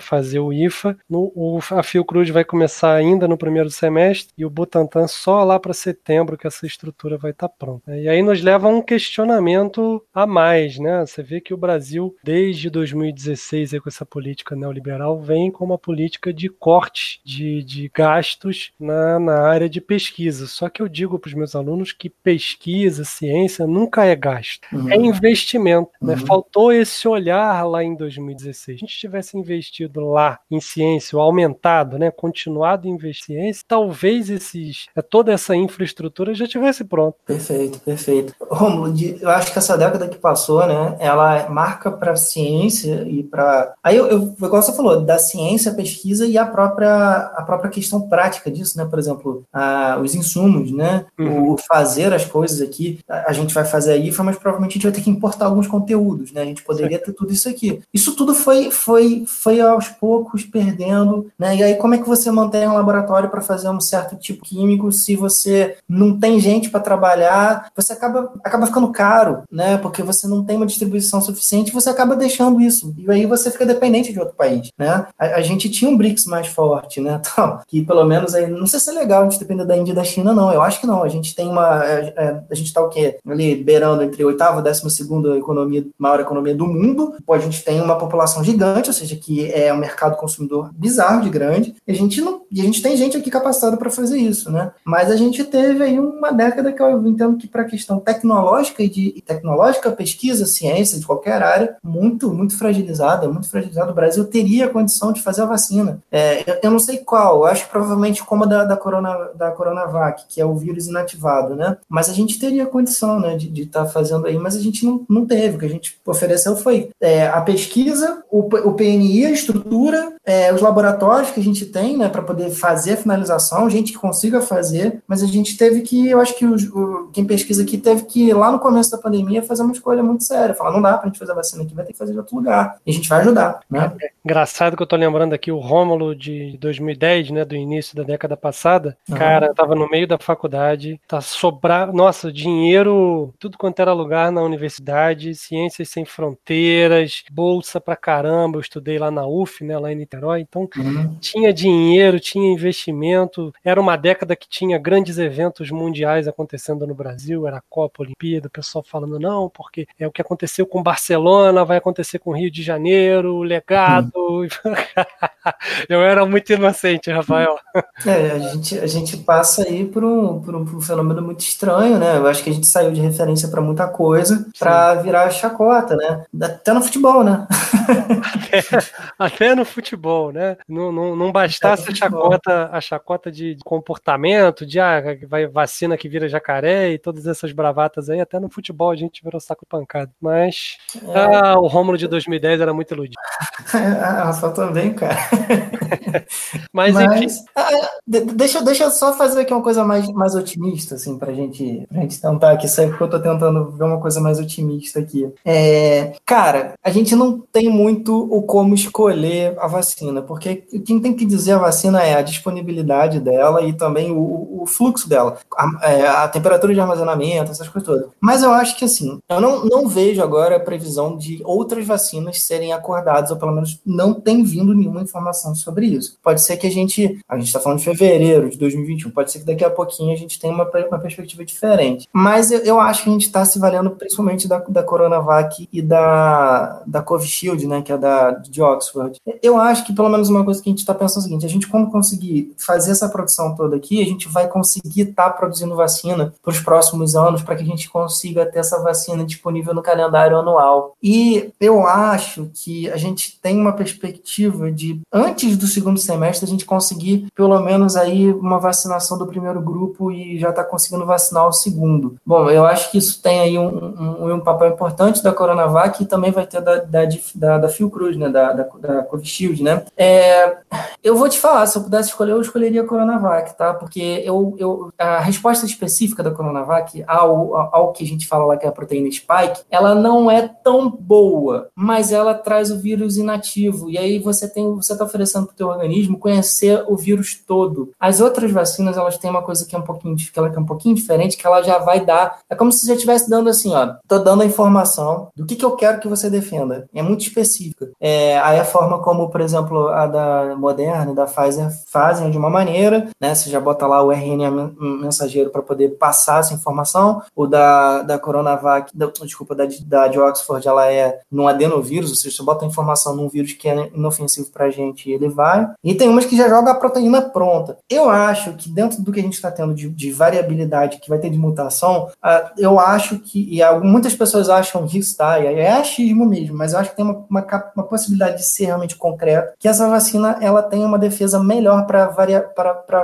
fazer o IFA. No, o, a Fiocruz vai começar ainda no primeiro semestre e o Butantan só lá para setembro que essa estrutura vai estar tá pronta. E aí nos leva a um questionamento a mais, né? Você vê que o Brasil, desde 2016, aí, com essa política neoliberal, vem com uma política de corte de, de gastos na, na área de pesquisa. Só que eu digo para os meus alunos que pesquisa, ciência, nunca é gasto, uhum. é investimento. Né? Uhum. Né? Faltou esse olhar lá em 2016. Se a gente tivesse investido lá em ciência, ou aumentado, né, continuado a investir em ciência, talvez esses, é, toda essa infraestrutura já tivesse pronta. Perfeito, perfeito. Romulo, eu acho que essa década que passou, né, ela marca para a ciência e para. Aí, eu, eu, igual você falou, da ciência, a pesquisa e a própria, a própria questão prática disso, né? Por exemplo, a, os insumos, né? Uhum. O fazer as coisas aqui, a, a, gente vai fazer a IFA, mas provavelmente a gente vai ter que importar alguns conteúdos, né? A gente poderia Sim. ter tudo isso aqui. Isso tudo foi, foi, foi aos poucos perdendo, né? E aí, como é que você mantém um laboratório para fazer um certo tipo químico se você não tem gente para trabalhar? Você acaba, acaba ficando caro, né? Porque você não tem uma distribuição suficiente, você acaba deixando isso. E aí você fica dependente de outro país, né? A, a gente tinha um BRICS mais forte, né? Então, que pelo menos aí, não sei se é legal a gente depender da Índia e da China, não. Eu acho que não. A gente tem uma. É, é, a gente está o quê? Ali beirando entre oitava e décima segunda economia, maior economia do mundo. A gente tem uma população gigante, ou seja, que é um mercado consumidor bizarro de grande. E a gente não. E a gente tem gente aqui capacitada para fazer isso, né? Mas a gente teve aí uma década que eu entendo que para a questão tecnológica e de tecnológica, pesquisa, ciência, de qualquer área, muito, muito fragilizada, muito fragilizada. O Brasil teria a condição de fazer a vacina. É, eu, eu não sei qual, eu acho que provavelmente como a da, da, corona, da Coronavac, que é o vírus inativado, né? Mas a gente teria condição, né, de estar fazendo aí, mas a gente não, não teve. O que a gente ofereceu foi é, a pesquisa, o, o PNI, a estrutura, é, os laboratórios que a gente tem, né, para poder fazer a finalização, gente que consiga fazer, mas a gente teve que, eu acho que o, o, quem pesquisa aqui teve que, lá no começo da pandemia, fazer uma escolha muito séria, falar, não dá para a gente fazer a vacina aqui, vai ter que fazer de outro lugar, e a gente vai ajudar, né? É engraçado que eu tô lembrando aqui o Rômulo de 2010, né, do início da década passada, uhum. cara, tava no meio da faculdade, tá sobrar, nossa, dinheiro, tudo quanto era lugar na universidade, ciências sem fronteiras, bolsa pra caramba, eu estudei lá na UF, né, lá em Niterói, então uhum. tinha dinheiro, tinha investimento, era uma década que tinha grandes eventos mundiais acontecendo no Brasil, era a Copa, a Olimpíada, o pessoal falando não, porque é o que aconteceu com Barcelona, vai acontecer com Rio de Janeiro, legado, uhum. eu era muito inocente, Rafael. É, a gente, a gente passa aí por um, por um, por um fenômeno muito estranho, né? Eu acho que a gente saiu de referência para muita coisa para virar chacota, né? Até no futebol, né? Até, até no futebol, né? Não, não, não bastasse a chacota, a chacota de comportamento, de ah, vai vacina que vira jacaré e todas essas bravatas aí, até no futebol a gente virou saco pancado. Mas é. ah, o Rômulo de 2010 era muito iludido. a Rafa também, cara. Mas, Mas enfim. Ah, deixa, deixa eu só fazer aqui uma coisa mais, mais otimista, assim, pra gente, pra gente tentar aqui. Sempre que eu tô tentando ver uma coisa mais otimista aqui. É, cara, a gente não tem muito o como escolher a vacina, porque quem tem que dizer a vacina é a disponibilidade dela e também o, o fluxo dela, a, é, a, temperatura de armazenamento, essas coisas todas. Mas eu acho que assim, eu não, não vejo agora a previsão de outras vacinas serem acordadas, ou pelo menos não tem vindo nenhuma informação sobre isso. Pode ser que a gente, a gente está falando de fevereiro de 2021, pode ser que daqui a pouquinho a gente tenha uma, uma perspectiva diferente. Mas eu, eu acho que a gente está se valendo principalmente da, da Coronavac e da, da Covishield, né, que é da, de Oxford. Eu acho que pelo menos uma coisa que a gente está pensando é o seguinte: a gente, como conseguir fazer essa produção toda aqui, a gente vai conseguir estar tá produzindo vacina para os próximos anos, para que a gente consiga ter essa vacina disponível no calendário anual. E eu acho que a gente tem uma perspectiva de, antes do segundo semestre, a gente conseguir pelo menos aí uma vacinação do primeiro grupo e já está conseguindo vacinar o segundo. Bom, eu acho que isso tem aí um, um, um papel importante da Coronavac e também vai ter da, da, da, da Fiocruz, né, da, da, da Covishield, né. É, eu vou te falar, se eu pudesse escolher, eu escolheria a Coronavac, tá, porque eu, eu, a resposta específica da Coronavac ao, ao que a gente fala lá que é a proteína spike, ela não é tão boa, mas ela traz o vírus inativo, e aí você tem, você está oferecendo para o teu organismo conhecer o vírus todo. As outras vacinas, elas têm uma coisa que é um pouquinho, que ela é um pouquinho diferente, que ela já vai dar, é como se já estivesse dando assim, ó, tô dando a informação do que, que eu quero que você defenda, é muito específica. É, aí a forma como, por exemplo, a da Moderna e da Pfizer fazem de uma maneira, né, você já bota lá o RNA mensageiro para poder passar essa informação, o da, da Coronavac, da, desculpa, da, da de Oxford, ela é num adenovírus, ou seja, você bota a informação num vírus que é inofensivo para a gente e ele vai. E tem umas que já joga a proteína pronta. Eu acho que dentro do que a gente está tendo de, de, variabilidade que vai ter de mutação, uh, eu acho que, e muitas pessoas acham que está, e é achismo mesmo, mas eu acho que tem uma, uma, uma possibilidade de ser realmente concreto, que essa vacina ela tem uma defesa melhor para varia,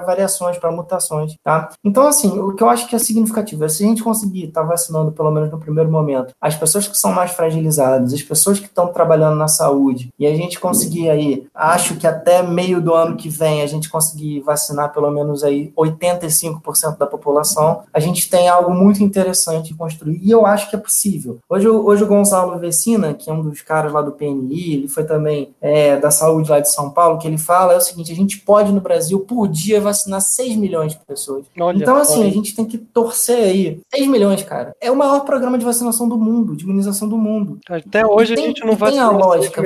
variações, para mutações, tá? Então, assim, o que eu acho que é significativo é se a gente conseguir estar tá vacinando, pelo menos no primeiro momento, as pessoas que são mais fragilizadas, as pessoas que estão trabalhando na saúde, e a gente conseguir aí, acho que até meio do ano que vem, a gente conseguir vacinar pelo menos aí 85% da população, a gente tem algo muito interessante de construir, e eu acho que é possível. Hoje, hoje o Gonçalo Vecina, que é um dos caras lá do PNI, ele foi também é, da saúde lá de São Paulo, que ele fala é o seguinte, a gente pode no Brasil, por dia, vacinar 6 milhões de pessoas. Olha, então, assim, olha. a gente tem que torcer aí. 6 milhões, cara. É o maior programa de vacinação do mundo, de imunização do mundo. Até hoje tem, a gente não vacinou. Tem a lógica.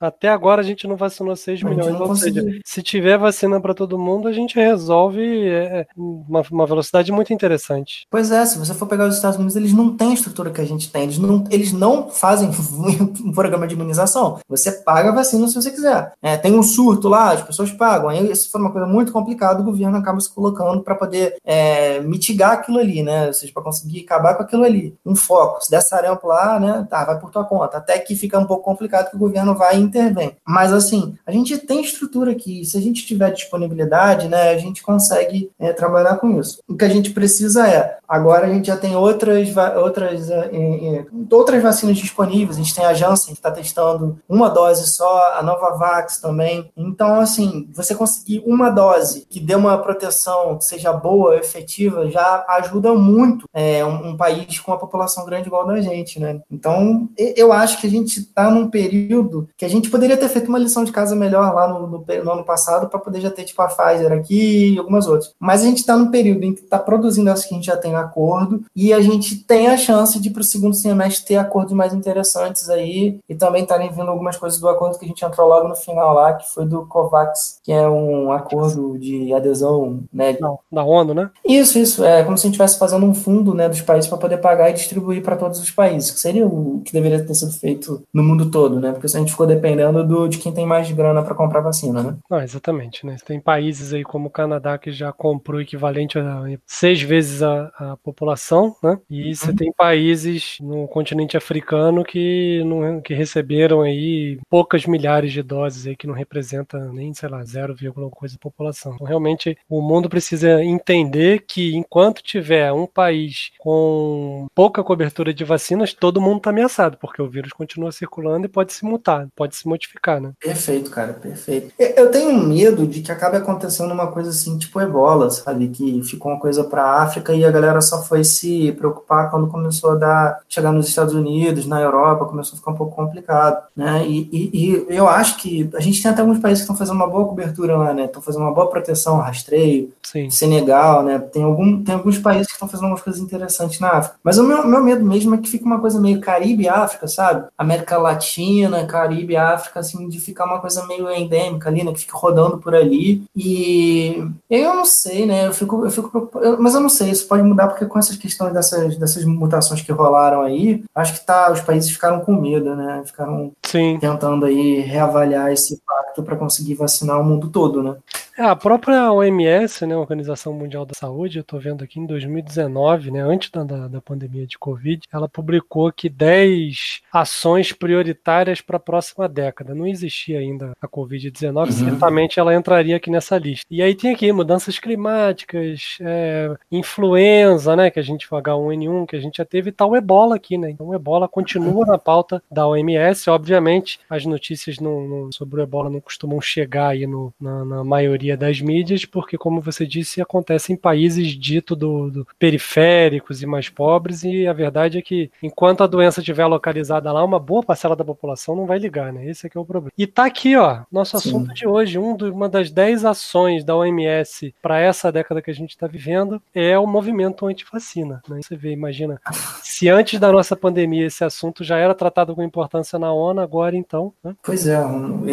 Até agora a gente não vacinou 6 milhões. Ou seja, se tiver vacina para todo mundo, a gente resolve é, é, uma, uma, velocidade muito interessante. Pois é, se você for pegar os Estados Unidos, eles não têm a estrutura que a gente tem. Eles não, eles não fazem um programa de imunização. Você paga a vacina se você quiser. É, tem um surto lá, as pessoas pagam. Aí, se for uma coisa muito complicada, o governo acaba se colocando para poder é, mitigar aquilo ali, né? Ou seja, para conseguir acabar com aquilo ali. Um foco. Se der sarampo lá, né? Tá, vai por tua conta. Até que fica um pouco complicado que o governo vai e intervém. Mas assim, a gente tem estrutura aqui. Se a gente tiver disponibilidade, né, a gente consegue é, trabalhar com isso. O que a gente precisa é, agora a gente já tem outras, outras, é, é, outras vacinas disponíveis. A gente tem a Janssen que está testando uma dose só, a Novavax também. Então, assim, você conseguir uma dose que dê uma proteção que seja boa, efetiva, já ajuda muito é, um, um país com uma população grande igual da gente, né? Então, eu acho que a gente está num período que a gente poderia ter feito uma lição de casa melhor lá no, no, no ano passado para poder já ter, tipo, a Pfizer aqui e algumas outras. Mas a gente está num período em que está produzindo as que a gente já tem acordo e a gente tem a chance de, para o segundo semestre, ter acordos mais interessantes aí e também estarem vindo algumas coisas do acordo que a gente entrou logo no final lá, que foi do COVAX, que é um acordo de adesão, né? Não, da ONU, né? Isso, isso. É como se a gente estivesse fazendo um fundo, né, dos países para poder pagar e distribuir para todos os países, que seria o que deveria ter sido feito no mundo todo, né? Porque se a gente ficou dependendo do, de quem tem mais grana para comprar vacina, né? Não, exatamente, né? Tem países aí como o Canadá que já comprou o equivalente a seis vezes a, a população, né? E uhum. você tem países no continente africano que, não, que receberam aí poucas milhares de doses aí que não representa nem, sei lá, 0, coisa da população. Então, realmente, o mundo precisa entender que enquanto tiver um país com pouca cobertura de vacinas, todo mundo está ameaçado, porque o vírus continua circulando e pode se mutar, pode se modificar, né? Perfeito, cara, perfeito. Eu tenho medo de que acabe acontecendo uma coisa assim, tipo ebola, sabe? Que ficou uma coisa para a África e a galera só foi se preocupar quando começou a dar, chegar nos Estados Unidos, na Europa, começou a ficar um pouco complicado né? E, e, e, eu acho que a gente tem até alguns países que estão fazendo uma boa cobertura lá, né? Estão fazendo uma boa proteção, rastreio, Sim. Senegal, né? Tem, algum, tem alguns países que estão fazendo algumas coisas interessantes na África. Mas o meu, meu medo mesmo é que fique uma coisa meio Caribe e África, sabe? América Latina, Caribe, África, assim, de ficar uma coisa meio endêmica ali, né? Que fica rodando por ali. E eu não sei, né? Eu fico, eu fico eu, mas eu não sei, isso pode mudar porque com essas questões dessas, dessas mutações que rolaram aí, acho que tá, os países ficaram com medo, né? Ficaram Sim. tentando aí reavaliar esse impacto para conseguir vacinar o mundo todo, né? É, a própria OMS, né, Organização Mundial da Saúde, eu estou vendo aqui em 2019, né, antes da, da pandemia de Covid, ela publicou que 10 ações prioritárias para a próxima década. Não existia ainda a Covid-19, uhum. certamente ela entraria aqui nessa lista. E aí tem aqui mudanças climáticas, é, influenza, né, que a gente H1N1, que a gente já teve, e tal ebola aqui, né? Então o ebola continua na pauta da OMS. Obviamente, as notícias não, não, sobre o ebola não costumam chegar aí no, na, na maioria maioria das mídias, porque, como você disse, acontece em países dito do, do, periféricos e mais pobres, e a verdade é que, enquanto a doença estiver localizada lá, uma boa parcela da população não vai ligar, né? Esse é que é o problema. E tá aqui, ó, nosso Sim. assunto de hoje, um do, uma das 10 ações da OMS para essa década que a gente está vivendo é o movimento anti-vacina. Né? Você vê, imagina, se antes da nossa pandemia esse assunto já era tratado com importância na ONU, agora então. Né? Pois é,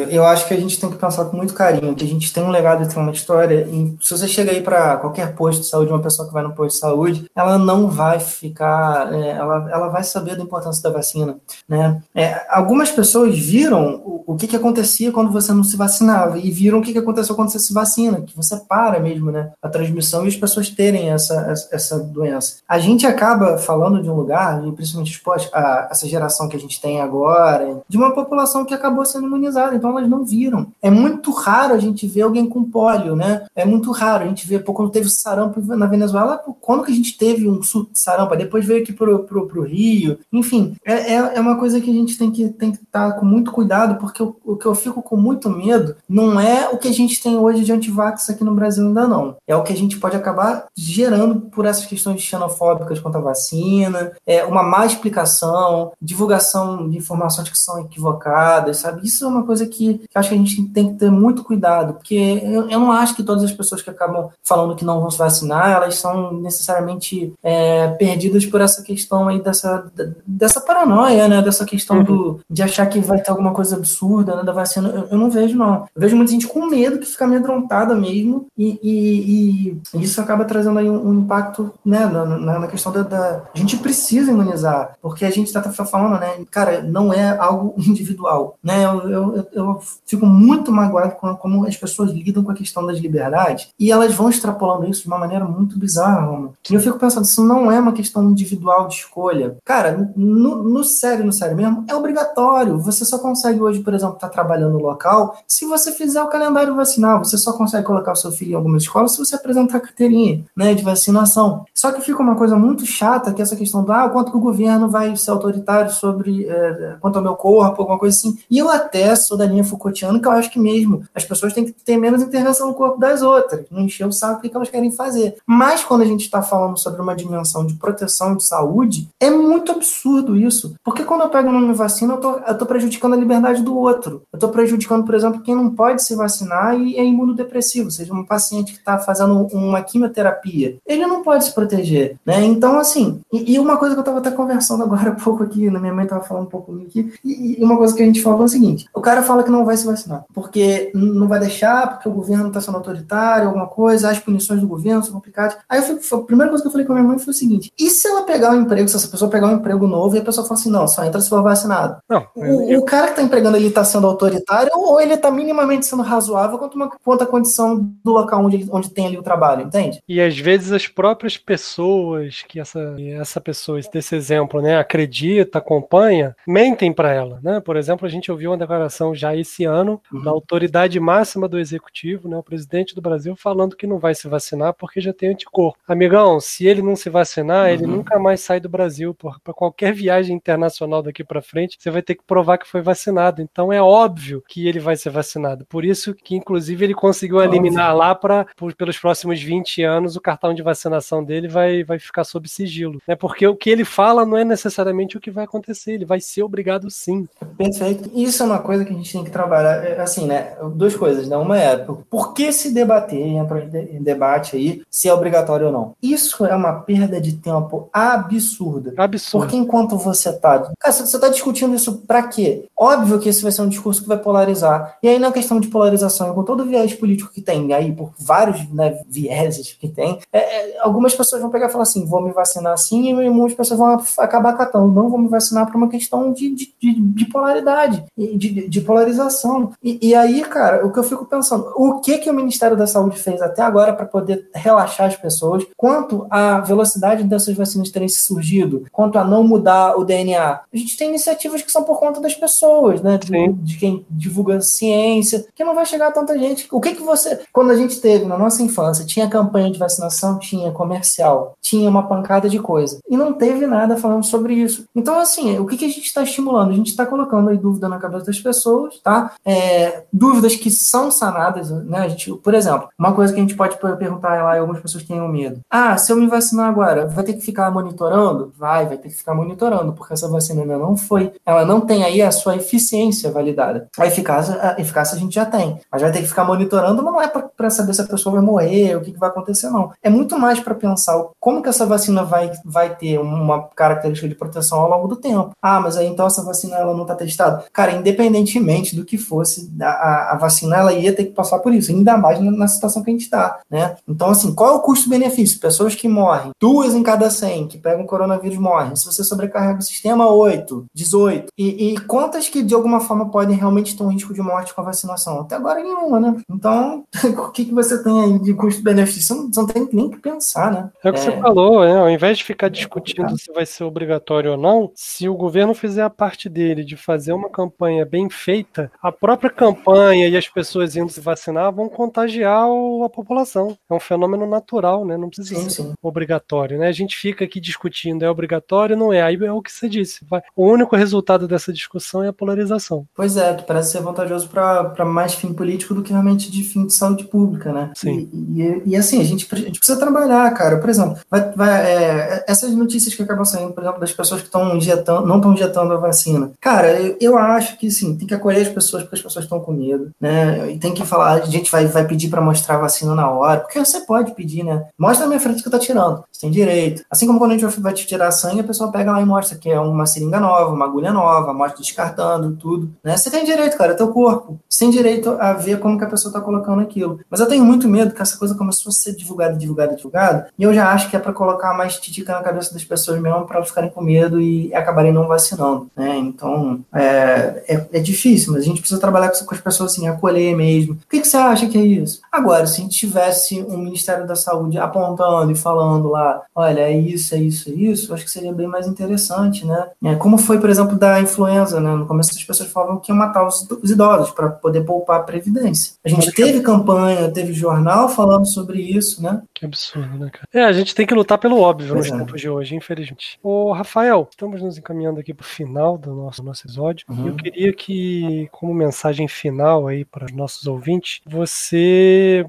eu acho que a gente tem que pensar com muito carinho, que a gente tem um legado tem uma história. E se você chega aí para qualquer posto de saúde, uma pessoa que vai no posto de saúde, ela não vai ficar, é, ela, ela vai saber da importância da vacina. Né? É, algumas pessoas viram o, o que, que acontecia quando você não se vacinava e viram o que, que aconteceu quando você se vacina, que você para mesmo né, a transmissão e as pessoas terem essa, essa doença. A gente acaba falando de um lugar, e principalmente a, essa geração que a gente tem agora, de uma população que acabou sendo imunizada, então elas não viram. É muito raro a gente ver alguém com pólio, né? É muito raro. A gente vê, pô, quando teve sarampo na Venezuela, pô, quando que a gente teve um surto de sarampo? Depois veio aqui pro, pro, pro Rio. Enfim, é, é, é uma coisa que a gente tem que tem que estar tá com muito cuidado, porque o, o, que eu fico com muito medo não é o que a gente tem hoje de antivax aqui no Brasil ainda não. É o que a gente pode acabar gerando por essas questões xenofóbicas quanto à vacina, é uma má explicação, divulgação de informações que são equivocadas, sabe? Isso é uma coisa que, que acho que a gente tem que ter muito cuidado, porque eu, eu não acho que todas as pessoas que acabam falando que não vão se vacinar, elas são necessariamente é, perdidas por essa questão aí dessa, dessa paranoia, né? Dessa questão uhum. do, de achar que vai ter alguma coisa absurda né, da vacina. Eu, eu, não vejo, não. Eu vejo muita gente com medo que fica amedrontada mesmo e, e, e isso acaba trazendo aí um, um impacto né, na, na, na questão da, da, A gente precisa imunizar, porque a gente está falando, né? Cara, não é algo individual, né? Eu, eu, eu fico muito magoado com como as pessoas lidam com a questão das liberdades e elas vão extrapolando isso de uma maneira muito bizarra, mano. E eu fico pensando, isso não é uma questão individual de escolha. Cara, no, no sério, no sério mesmo, é obrigatório. Você só consegue hoje, por exemplo, estar tá trabalhando no local se você fizer o calendário vacinal. Você só consegue colocar o seu filho em alguma escola se você apresentar a carteirinha né, de vacinação. Só que fica uma coisa muito chata, que é essa questão do ah, quanto que o governo vai ser autoritário sobre é, quanto ao meu corpo, alguma coisa assim. E eu até sou da linha Foucaultiana, que eu acho que mesmo as pessoas têm que ter menos intervenção no corpo das outras, não encher o saco o que elas querem fazer. Mas quando a gente está falando sobre uma dimensão de proteção de saúde, é muito absurdo isso. Porque quando eu pego uma vacina, eu tô, eu tô prejudicando a liberdade do outro. Eu tô prejudicando, por exemplo, quem não pode se vacinar e é imunodepressivo, seja um paciente que está fazendo uma quimioterapia. Ele não pode se proteger, né? Então, assim, e, e uma coisa que eu estava até conversando agora há pouco aqui, na minha mãe estava falando um pouco aqui, e, e uma coisa que a gente falou é o seguinte: o cara fala que não vai se vacinar, porque não vai deixar, porque o governo está sendo autoritário, alguma coisa, as punições do governo são complicadas. Aí eu fico, a primeira coisa que eu falei com a minha mãe foi o seguinte: e se ela pegar um emprego, se essa pessoa pegar um emprego novo e a pessoa fala assim, não, só entra se for vacinado? Não, o, eu... o cara que está empregando ele está sendo autoritário ou ele está minimamente sendo razoável quanto, uma, quanto a condição do local onde, onde tem ali o trabalho, entende? E às vezes as próprias pessoas que essa, essa pessoa, desse exemplo, né, acredita, acompanha, mentem para ela, né? Por exemplo, a gente ouviu uma declaração já esse ano uhum. da autoridade máxima do executivo né, o presidente do Brasil, falando que não vai se vacinar porque já tem anticorpo. Amigão, se ele não se vacinar, uhum. ele nunca mais sai do Brasil. Para qualquer viagem internacional daqui para frente, você vai ter que provar que foi vacinado. Então é óbvio que ele vai ser vacinado. Por isso que, inclusive, ele conseguiu eliminar lá para pelos próximos 20 anos o cartão de vacinação dele vai, vai ficar sob sigilo. Né? Porque o que ele fala não é necessariamente o que vai acontecer, ele vai ser obrigado sim. Perfeito. Isso é uma coisa que a gente tem que trabalhar. É, assim, né? Duas coisas. Né? Uma é por que se debater, entra em debate aí, se é obrigatório ou não. Isso é uma perda de tempo absurda. Absurdo. Porque enquanto você tá. Cara, você tá discutindo isso para quê? Óbvio que esse vai ser um discurso que vai polarizar. E aí, na questão de polarização, com todo o viés político que tem, aí, por vários né, vieses que tem, é, é, algumas pessoas vão pegar e falar assim: vou me vacinar assim, e muitas pessoas vão acabar catando. Não vou me vacinar por uma questão de, de, de, de polaridade, de, de polarização. E, e, aí, cara, o que eu fico pensando, o que, que o Ministério da Saúde fez até agora para poder relaxar as pessoas, quanto à velocidade dessas vacinas terem se surgido, quanto a não mudar o DNA? A gente tem iniciativas que são por conta das pessoas, né? De, de quem divulga ciência, que não vai chegar a tanta gente. O que, que você. Quando a gente teve na nossa infância, tinha campanha de vacinação, tinha comercial, tinha uma pancada de coisa. E não teve nada falando sobre isso. Então, assim, o que, que a gente está estimulando? A gente está colocando aí dúvida na cabeça das pessoas, tá? É, dúvidas que são sanadas, né? A gente, por exemplo, uma coisa que a gente pode perguntar lá e algumas pessoas tenham medo. Ah, se eu me vacinar agora, vai ter que ficar monitorando? Vai, vai ter que ficar monitorando, porque essa vacina ainda não foi, ela não tem aí a sua eficiência validada. A eficácia, a eficácia a gente já tem, mas vai ter que ficar monitorando, mas não é para saber se a pessoa vai morrer, o que, que vai acontecer, não. É muito mais para pensar como que essa vacina vai, vai ter uma característica de proteção ao longo do tempo. Ah, mas aí então essa vacina ela não está testada. Cara, independentemente do que fosse, a, a, vacina ela ia ter que passar por isso, ainda mais na, situação que a gente está, né? Então, assim, qual é o custo-benefício? Pessoas que morrem, duas em cada 100 que pegam coronavírus morrem. Se você sobrecarrega o sistema, 8, 18. E, e quantas que de alguma forma podem realmente ter um risco de morte com a vacinação? Até agora nenhuma, né? Então, o que, que você tem aí de custo-benefício? Você, você não, tem nem que pensar, né? É o que é... você falou, né? Ao invés de ficar discutindo se vai ser obrigatório ou não, se o governo fizer a parte dele de fazer uma campanha bem feita, a própria campanha e as pessoas indo se vacinar vão contagiar a população. É um fenômeno natural, né? Não precisa sim, ser sim. obrigatório, né? A gente fica aqui discutindo, é obrigatório, não é? Aí é o que você disse. Vai... O único resultado dessa discussão é a polarização. Pois é, que parece ser vantajoso para mais fim político do que realmente de fim de saúde pública, né? Sim. E, e, e assim, a gente, a gente, precisa trabalhar, cara. Por exemplo, vai, vai, é, essas notícias que acabam saindo, por exemplo, das pessoas que estão injetando, não estão injetando a vacina. Cara, eu, eu acho que sim, tem que acolher as pessoas porque as pessoas estão com medo, né? E tem que falar, gente vai, vai pedir para mostrar vacina na hora, porque você pode pedir, né? Mostra na minha frente que tá tirando. Você tem direito. Assim como quando a gente vai te tirar sangue, a pessoa pega lá e mostra que é uma seringa nova, uma agulha nova, mostra descartando tudo, né? Você tem direito, cara, é teu corpo. Você tem direito a ver como que a pessoa tá colocando aquilo. Mas eu tenho muito medo que essa coisa começou a ser divulgada, divulgada, divulgada, e eu já acho que é para colocar mais titica na cabeça das pessoas mesmo, para elas ficarem com medo e acabarem não vacinando, né? Então, é, é, é, difícil, mas a gente precisa trabalhar com, as pessoas assim, acolher mesmo. O que, que você acha que é isso? Agora, se a gente tivesse um Ministério da Saúde apontando e falando lá, olha, é isso, é isso, é isso, acho que seria bem mais interessante, né? É, como foi, por exemplo, da influenza, né? No começo as pessoas falavam que ia matar os, os idosos para poder poupar a previdência. A gente teve campanha, teve jornal falando sobre isso, né? Que absurdo, né, cara? É, a gente tem que lutar pelo óbvio nos é. tempos de hoje, infelizmente. Ô, Rafael, estamos nos encaminhando aqui para o final do nosso, nosso episódio. Uhum. Eu queria que, como mensagem final aí para os nossos ouvintes, você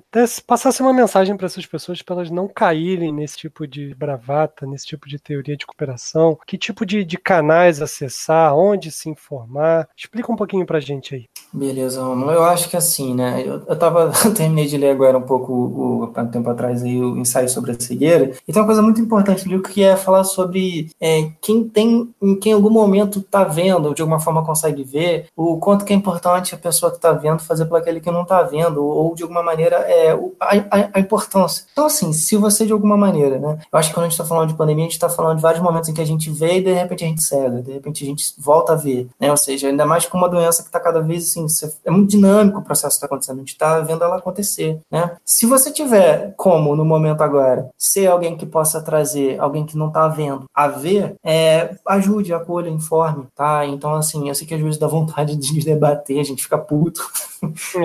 passasse uma mensagem para essas pessoas para elas não caírem nesse tipo de bravata, nesse tipo de teoria de cooperação, que tipo de, de canais acessar, onde se informar. Explica um pouquinho para a gente aí. Beleza, Romulo. Eu acho que assim, né? Eu, eu tava, eu terminei de ler agora um pouco, o, há um tempo atrás, aí, o ensaio sobre a cegueira. E tem uma coisa muito importante ali, que é falar sobre é, quem tem, em quem em algum momento tá vendo, ou de alguma forma consegue ver, o quanto que é importante a pessoa que tá vendo fazer para aquele que não tá vendo, ou, de alguma maneira é a, a, a, importância. Então, assim, se você de alguma maneira, né? Eu acho que quando a gente tá falando de pandemia, a gente tá falando de vários momentos em que a gente vê e de repente a gente cega, de repente a gente volta a ver, né? Ou seja, ainda mais com uma doença que tá cada vez assim, é muito dinâmico o processo que está acontecendo, a gente está vendo ela acontecer, né? Se você tiver como, no momento agora, ser alguém que possa trazer alguém que não está vendo a ver, é, ajude, acolha, informe, tá? Então, assim, eu sei que às vezes dá vontade de debater, a gente fica puto, É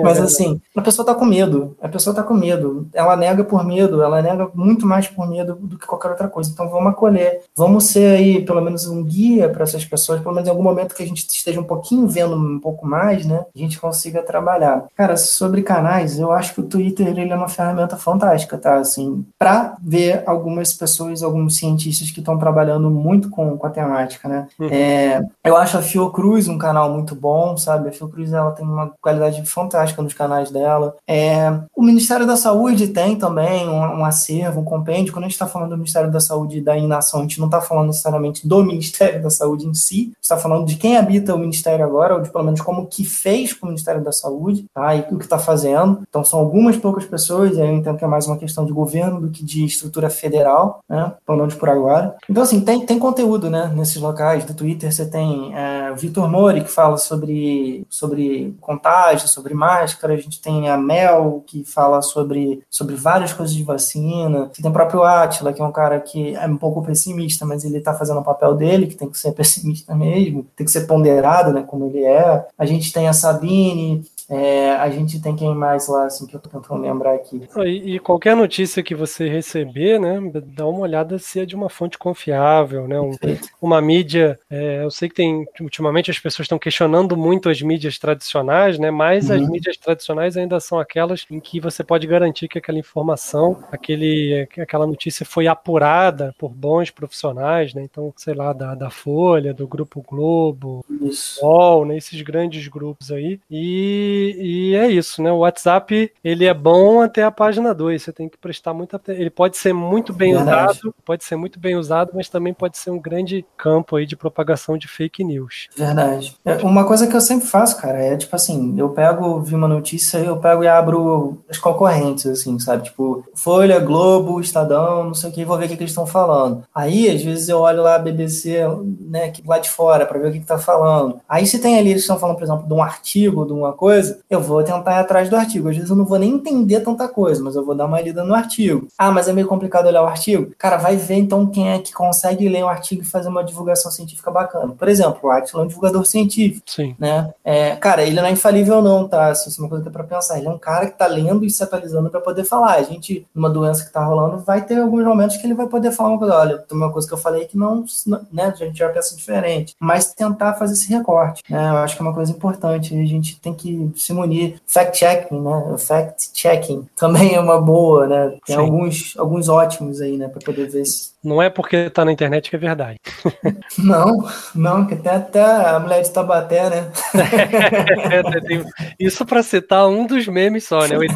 Mas assim, a pessoa tá com medo, a pessoa tá com medo, ela nega por medo, ela nega muito mais por medo do que qualquer outra coisa. Então vamos acolher, vamos ser aí pelo menos um guia para essas pessoas, pelo menos em algum momento que a gente esteja um pouquinho vendo um pouco mais, né? A gente consiga trabalhar. Cara, sobre canais, eu acho que o Twitter ele é uma ferramenta fantástica, tá? Assim, para ver algumas pessoas, alguns cientistas que estão trabalhando muito com, com a temática, né? Uhum. É, eu acho a Fiocruz um canal muito bom, sabe? A Fiocruz ela tem uma qualidade fantástica nos canais dela. É, o Ministério da Saúde tem também um, um acervo, um compêndio. Quando a gente está falando do Ministério da Saúde e da inação, a gente não está falando necessariamente do Ministério da Saúde em si, está falando de quem habita o Ministério agora, ou de pelo menos como que fez com o Ministério da Saúde, tá? E o que está fazendo. Então são algumas poucas pessoas, aí eu entendo que é mais uma questão de governo do que de estrutura federal, né? Pelo menos por agora. Então, assim, tem, tem conteúdo, né? Nesses locais. Do Twitter você tem é, o Vitor Mori, que fala sobre, sobre contágio, sobre máscara. A gente tem a Mel, que fala sobre, sobre várias coisas de vacina. Tem o próprio Atila, que é um cara que é um pouco pessimista, mas ele está fazendo o papel dele, que tem que ser pessimista mesmo, tem que ser ponderado, né? Como ele é. A gente tem a Sabine, é, a gente tem quem mais lá, assim, que eu tô tentando lembrar aqui. E, e, qualquer notícia que você receber, né, dá uma olhada se é de uma fonte confiável, né, um, uma mídia, é, eu sei que tem, ultimamente as pessoas estão questionando muito as mídias tradicionais, né, mas uhum. as mídias tradicionais ainda são aquelas em que você pode garantir que aquela informação, aquele, aquela notícia foi apurada por bons profissionais, né, então, sei lá, da, da Folha, do Grupo Globo, Isso. UOL, né, esses grandes grupos aí, e e, é isso, né? O WhatsApp, ele é bom até a página 2. Você tem que prestar muita Ele pode ser muito bem Verdade. usado, pode ser muito bem usado, mas também pode ser um grande campo aí de propagação de fake news. Verdade. É, uma coisa que eu sempre faço, cara, é tipo assim, eu pego, vi uma notícia, eu pego e abro as concorrentes, assim, sabe? Tipo, Folha, Globo, Estadão, não sei o que, vou ver o que, que eles estão falando. Aí, às vezes, eu olho lá a BBC, né, lá de fora, para ver o que, que tá falando. Aí, se tem ali, eles estão falando, por exemplo, de um artigo, de uma coisa, coisa, eu vou tentar ir atrás do artigo. Às vezes eu não vou nem entender tanta coisa, mas eu vou dar uma lida no artigo. Ah, mas é meio complicado olhar o artigo? Cara, vai ver então quem é que consegue ler o artigo e fazer uma divulgação científica bacana. Por exemplo, o Atila é um divulgador científico. Sim. Né? É, cara, ele não é infalível, não, tá? Isso é uma coisa que é pra pensar. Ele é um cara que tá lendo e se atualizando para poder falar. A gente, numa doença que tá rolando, vai ter alguns momentos que ele vai poder falar uma coisa. Olha, tem uma coisa que eu falei que não, né? A gente já pensa diferente. Mas tentar fazer esse recorte. Né? Eu acho que é uma coisa importante. A gente tem que se munir. Fact-checking, né? Fact-checking também é uma boa, né? Tem alguns, alguns ótimos aí, né? Para poder ver se. Não é porque tá na internet que é verdade. não, não, que tem até a mulher de Tabaté, né? Isso para citar um dos memes só, né? O ET,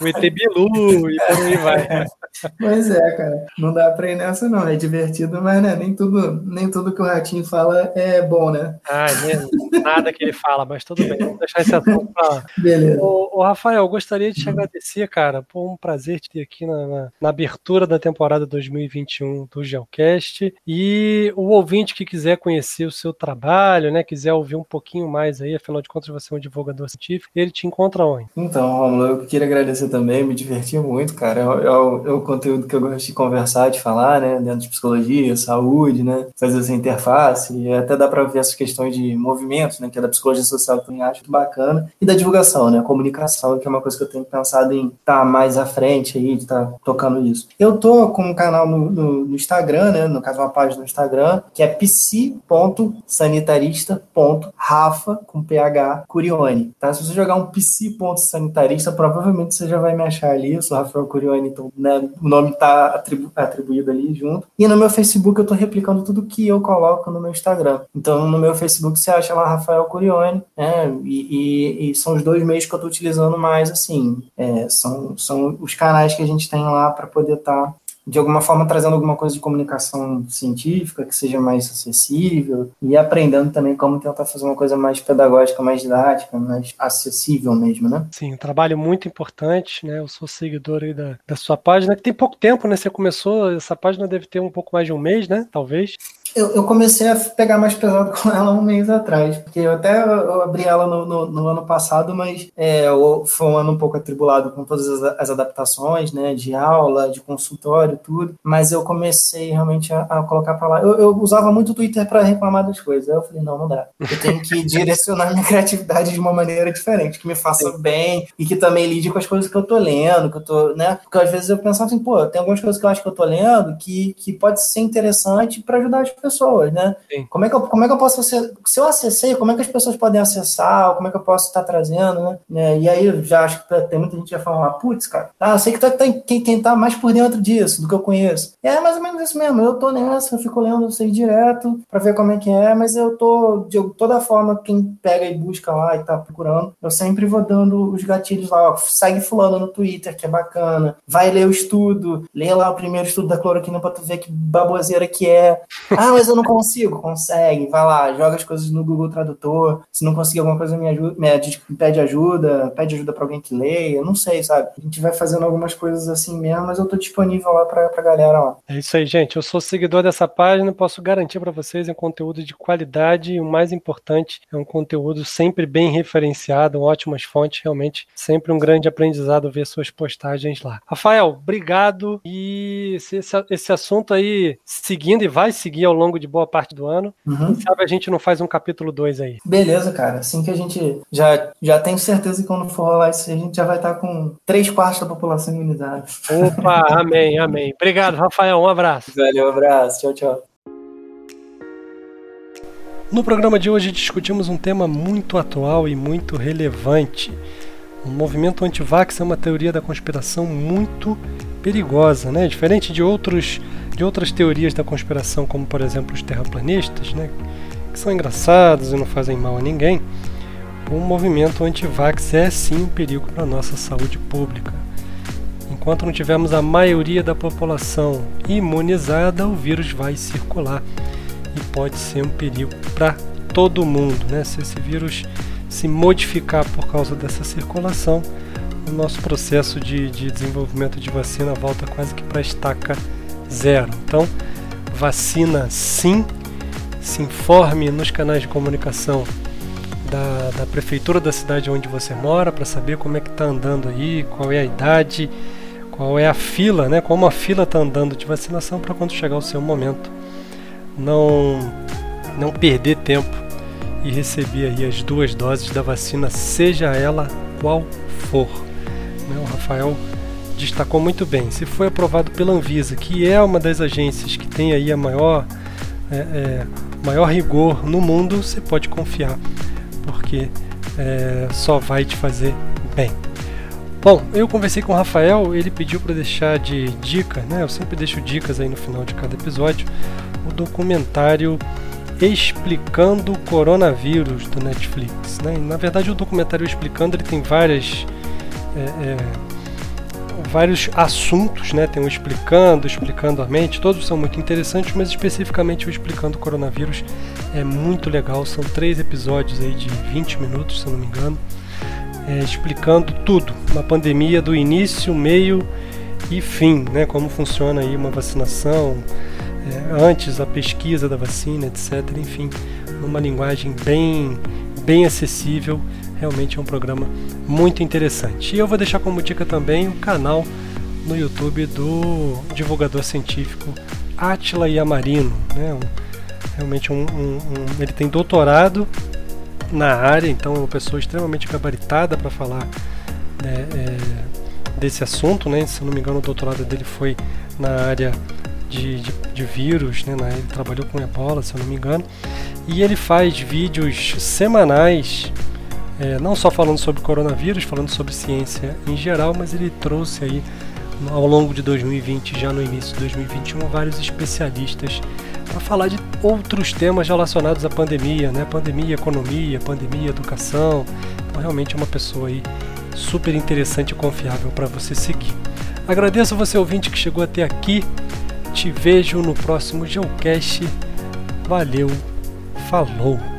o ET Bilu e por aí vai. Pois é, cara. Não dá pra ir nessa, não. É divertido, mas né, nem, tudo, nem tudo que o Ratinho fala é bom, né? Ah, é mesmo. Nada que ele fala, mas tudo bem. Vamos deixar esse assunto lá. Beleza. Ô, ô, Rafael, gostaria de te agradecer, cara. Por um prazer te ter aqui na, na, na, abertura da temporada 2021 do Geocast. E o ouvinte que quiser conhecer o seu trabalho, né? Quiser ouvir um pouquinho mais aí, afinal de contas você é um divulgador científico, ele te encontra onde? Então, Romulo, eu queria agradecer também, me diverti muito, cara. Eu, eu, eu conteúdo que eu gosto de conversar, de falar, né? Dentro de psicologia, saúde, né? Fazer essa interface. E até dá para ver essas questões de movimentos, né? Que é da psicologia social que eu acho bacana. E da divulgação, né? Comunicação, que é uma coisa que eu tenho pensado em estar tá mais à frente aí, de estar tá tocando isso. Eu tô com um canal no, no, no, Instagram, né? No caso, uma página no Instagram, que é psi.sanitarista.rafa, com PH, Curione. Tá? Se você jogar um psi.sanitarista, provavelmente você já vai me achar ali. Eu sou Rafael Curione, então, né? o nome está atribu atribuído ali junto. E no meu Facebook eu estou replicando tudo que eu coloco no meu Instagram. Então no meu Facebook você acha lá Rafael Curione, né? E, e, e são os dois meios que eu estou utilizando mais, assim. É, são, são os canais que a gente tem lá para poder estar tá de alguma forma trazendo alguma coisa de comunicação científica que seja mais acessível e aprendendo também como tentar fazer uma coisa mais pedagógica, mais didática, mais acessível mesmo, né? Sim, um trabalho muito importante, né? Eu sou seguidor aí da, da sua página, que tem pouco tempo, né? Você começou, essa página deve ter um pouco mais de um mês, né? Talvez. Eu, eu, comecei a pegar mais pesado com ela um mês atrás, porque eu até eu abri ela no, no, no ano passado, mas é, foi um ano um pouco atribulado com todas as, as, adaptações, né, de aula, de consultório, tudo, mas eu comecei realmente a, a colocar para lá. Eu, eu, usava muito o Twitter para reclamar das coisas, aí eu falei, não, não dá. Eu tenho que direcionar minha criatividade de uma maneira diferente, que me faça bem e que também lide com as coisas que eu tô lendo, que eu tô, né, porque às vezes eu pensava assim, pô, tem algumas coisas que eu acho que eu tô lendo que, que pode ser interessante para ajudar as pessoas, né? Sim. Como é que eu, como é que eu posso se eu acessei, como é que as pessoas podem acessar, como é que eu posso estar trazendo, né? É, e aí eu já acho que tem muita gente que já fala, putz, cara, ah, eu sei que tá, tá, quem, quem tá mais por dentro disso, do que eu conheço. E é mais ou menos isso mesmo, eu tô nessa, eu fico lendo isso aí direto para ver como é que é, mas eu tô, de toda forma, quem pega e busca lá e tá procurando, eu sempre vou dando os gatilhos lá, ó, segue fulano no Twitter, que é bacana, vai ler o estudo, lê lá o primeiro estudo da cloroquina pra tu ver que baboseira que é. Ah, mas eu não consigo. Consegue, vai lá, joga as coisas no Google Tradutor. Se não conseguir alguma coisa, me, ajuda, me pede ajuda, pede ajuda para alguém que leia, não sei, sabe? A gente vai fazendo algumas coisas assim mesmo, mas eu tô disponível lá pra, pra galera lá. É isso aí, gente. Eu sou seguidor dessa página, posso garantir para vocês é um conteúdo de qualidade e o mais importante é um conteúdo sempre bem referenciado, ótimas fontes, realmente sempre um grande aprendizado ver suas postagens lá. Rafael, obrigado e esse, esse assunto aí seguindo e vai seguir ao longo de boa parte do ano. Uhum. Sabe, a gente não faz um capítulo 2 aí. Beleza, cara. Assim que a gente já, já tem certeza que quando for rolar isso, a gente já vai estar com três quartos da população imunizada. Opa, amém, amém. Obrigado, Rafael. Um abraço. Valeu, um abraço. Tchau, tchau. No programa de hoje discutimos um tema muito atual e muito relevante. O movimento anti-vax é uma teoria da conspiração muito perigosa, né? Diferente de outros de outras teorias da conspiração, como por exemplo os terraplanistas, né, que são engraçados e não fazem mal a ninguém, o movimento anti-vax é sim um perigo para a nossa saúde pública. Enquanto não tivermos a maioria da população imunizada, o vírus vai circular e pode ser um perigo para todo mundo. Né? Se esse vírus se modificar por causa dessa circulação, o nosso processo de, de desenvolvimento de vacina volta quase que para a estaca zero. Então, vacina sim, se informe nos canais de comunicação da, da prefeitura da cidade onde você mora para saber como é que está andando aí, qual é a idade, qual é a fila, né? Como a fila está andando de vacinação para quando chegar o seu momento, não não perder tempo e receber aí as duas doses da vacina, seja ela qual for. Né? O Rafael destacou muito bem. Se foi aprovado pela Anvisa, que é uma das agências que tem aí a maior, é, é, maior rigor no mundo, você pode confiar, porque é, só vai te fazer bem. Bom, eu conversei com o Rafael, ele pediu para deixar de dica, né? Eu sempre deixo dicas aí no final de cada episódio, o documentário Explicando o Coronavírus do Netflix, né? na verdade, o documentário Explicando ele tem várias é, é, vários assuntos, né? Tem um explicando, explicando a mente, todos são muito interessantes, mas especificamente o explicando o coronavírus é muito legal. São três episódios aí de 20 minutos, se eu não me engano, é, explicando tudo, uma pandemia do início, meio e fim, né? Como funciona aí uma vacinação, é, antes a pesquisa da vacina, etc. Enfim, numa linguagem bem, bem acessível realmente é um programa muito interessante. E eu vou deixar como dica também o canal no YouTube do divulgador científico Atila Yamarino. Né? Realmente um, um, um, ele tem doutorado na área, então é uma pessoa extremamente gabaritada para falar né, é, desse assunto. Né? Se não me engano, o doutorado dele foi na área de, de, de vírus, né? ele trabalhou com ebola, se eu não me engano. E ele faz vídeos semanais é, não só falando sobre coronavírus, falando sobre ciência em geral, mas ele trouxe aí ao longo de 2020, já no início de 2021, vários especialistas para falar de outros temas relacionados à pandemia, né? Pandemia, economia, pandemia, educação. Então, realmente é uma pessoa aí super interessante e confiável para você seguir. Agradeço você ouvinte que chegou até aqui. Te vejo no próximo Geocast. Valeu, falou!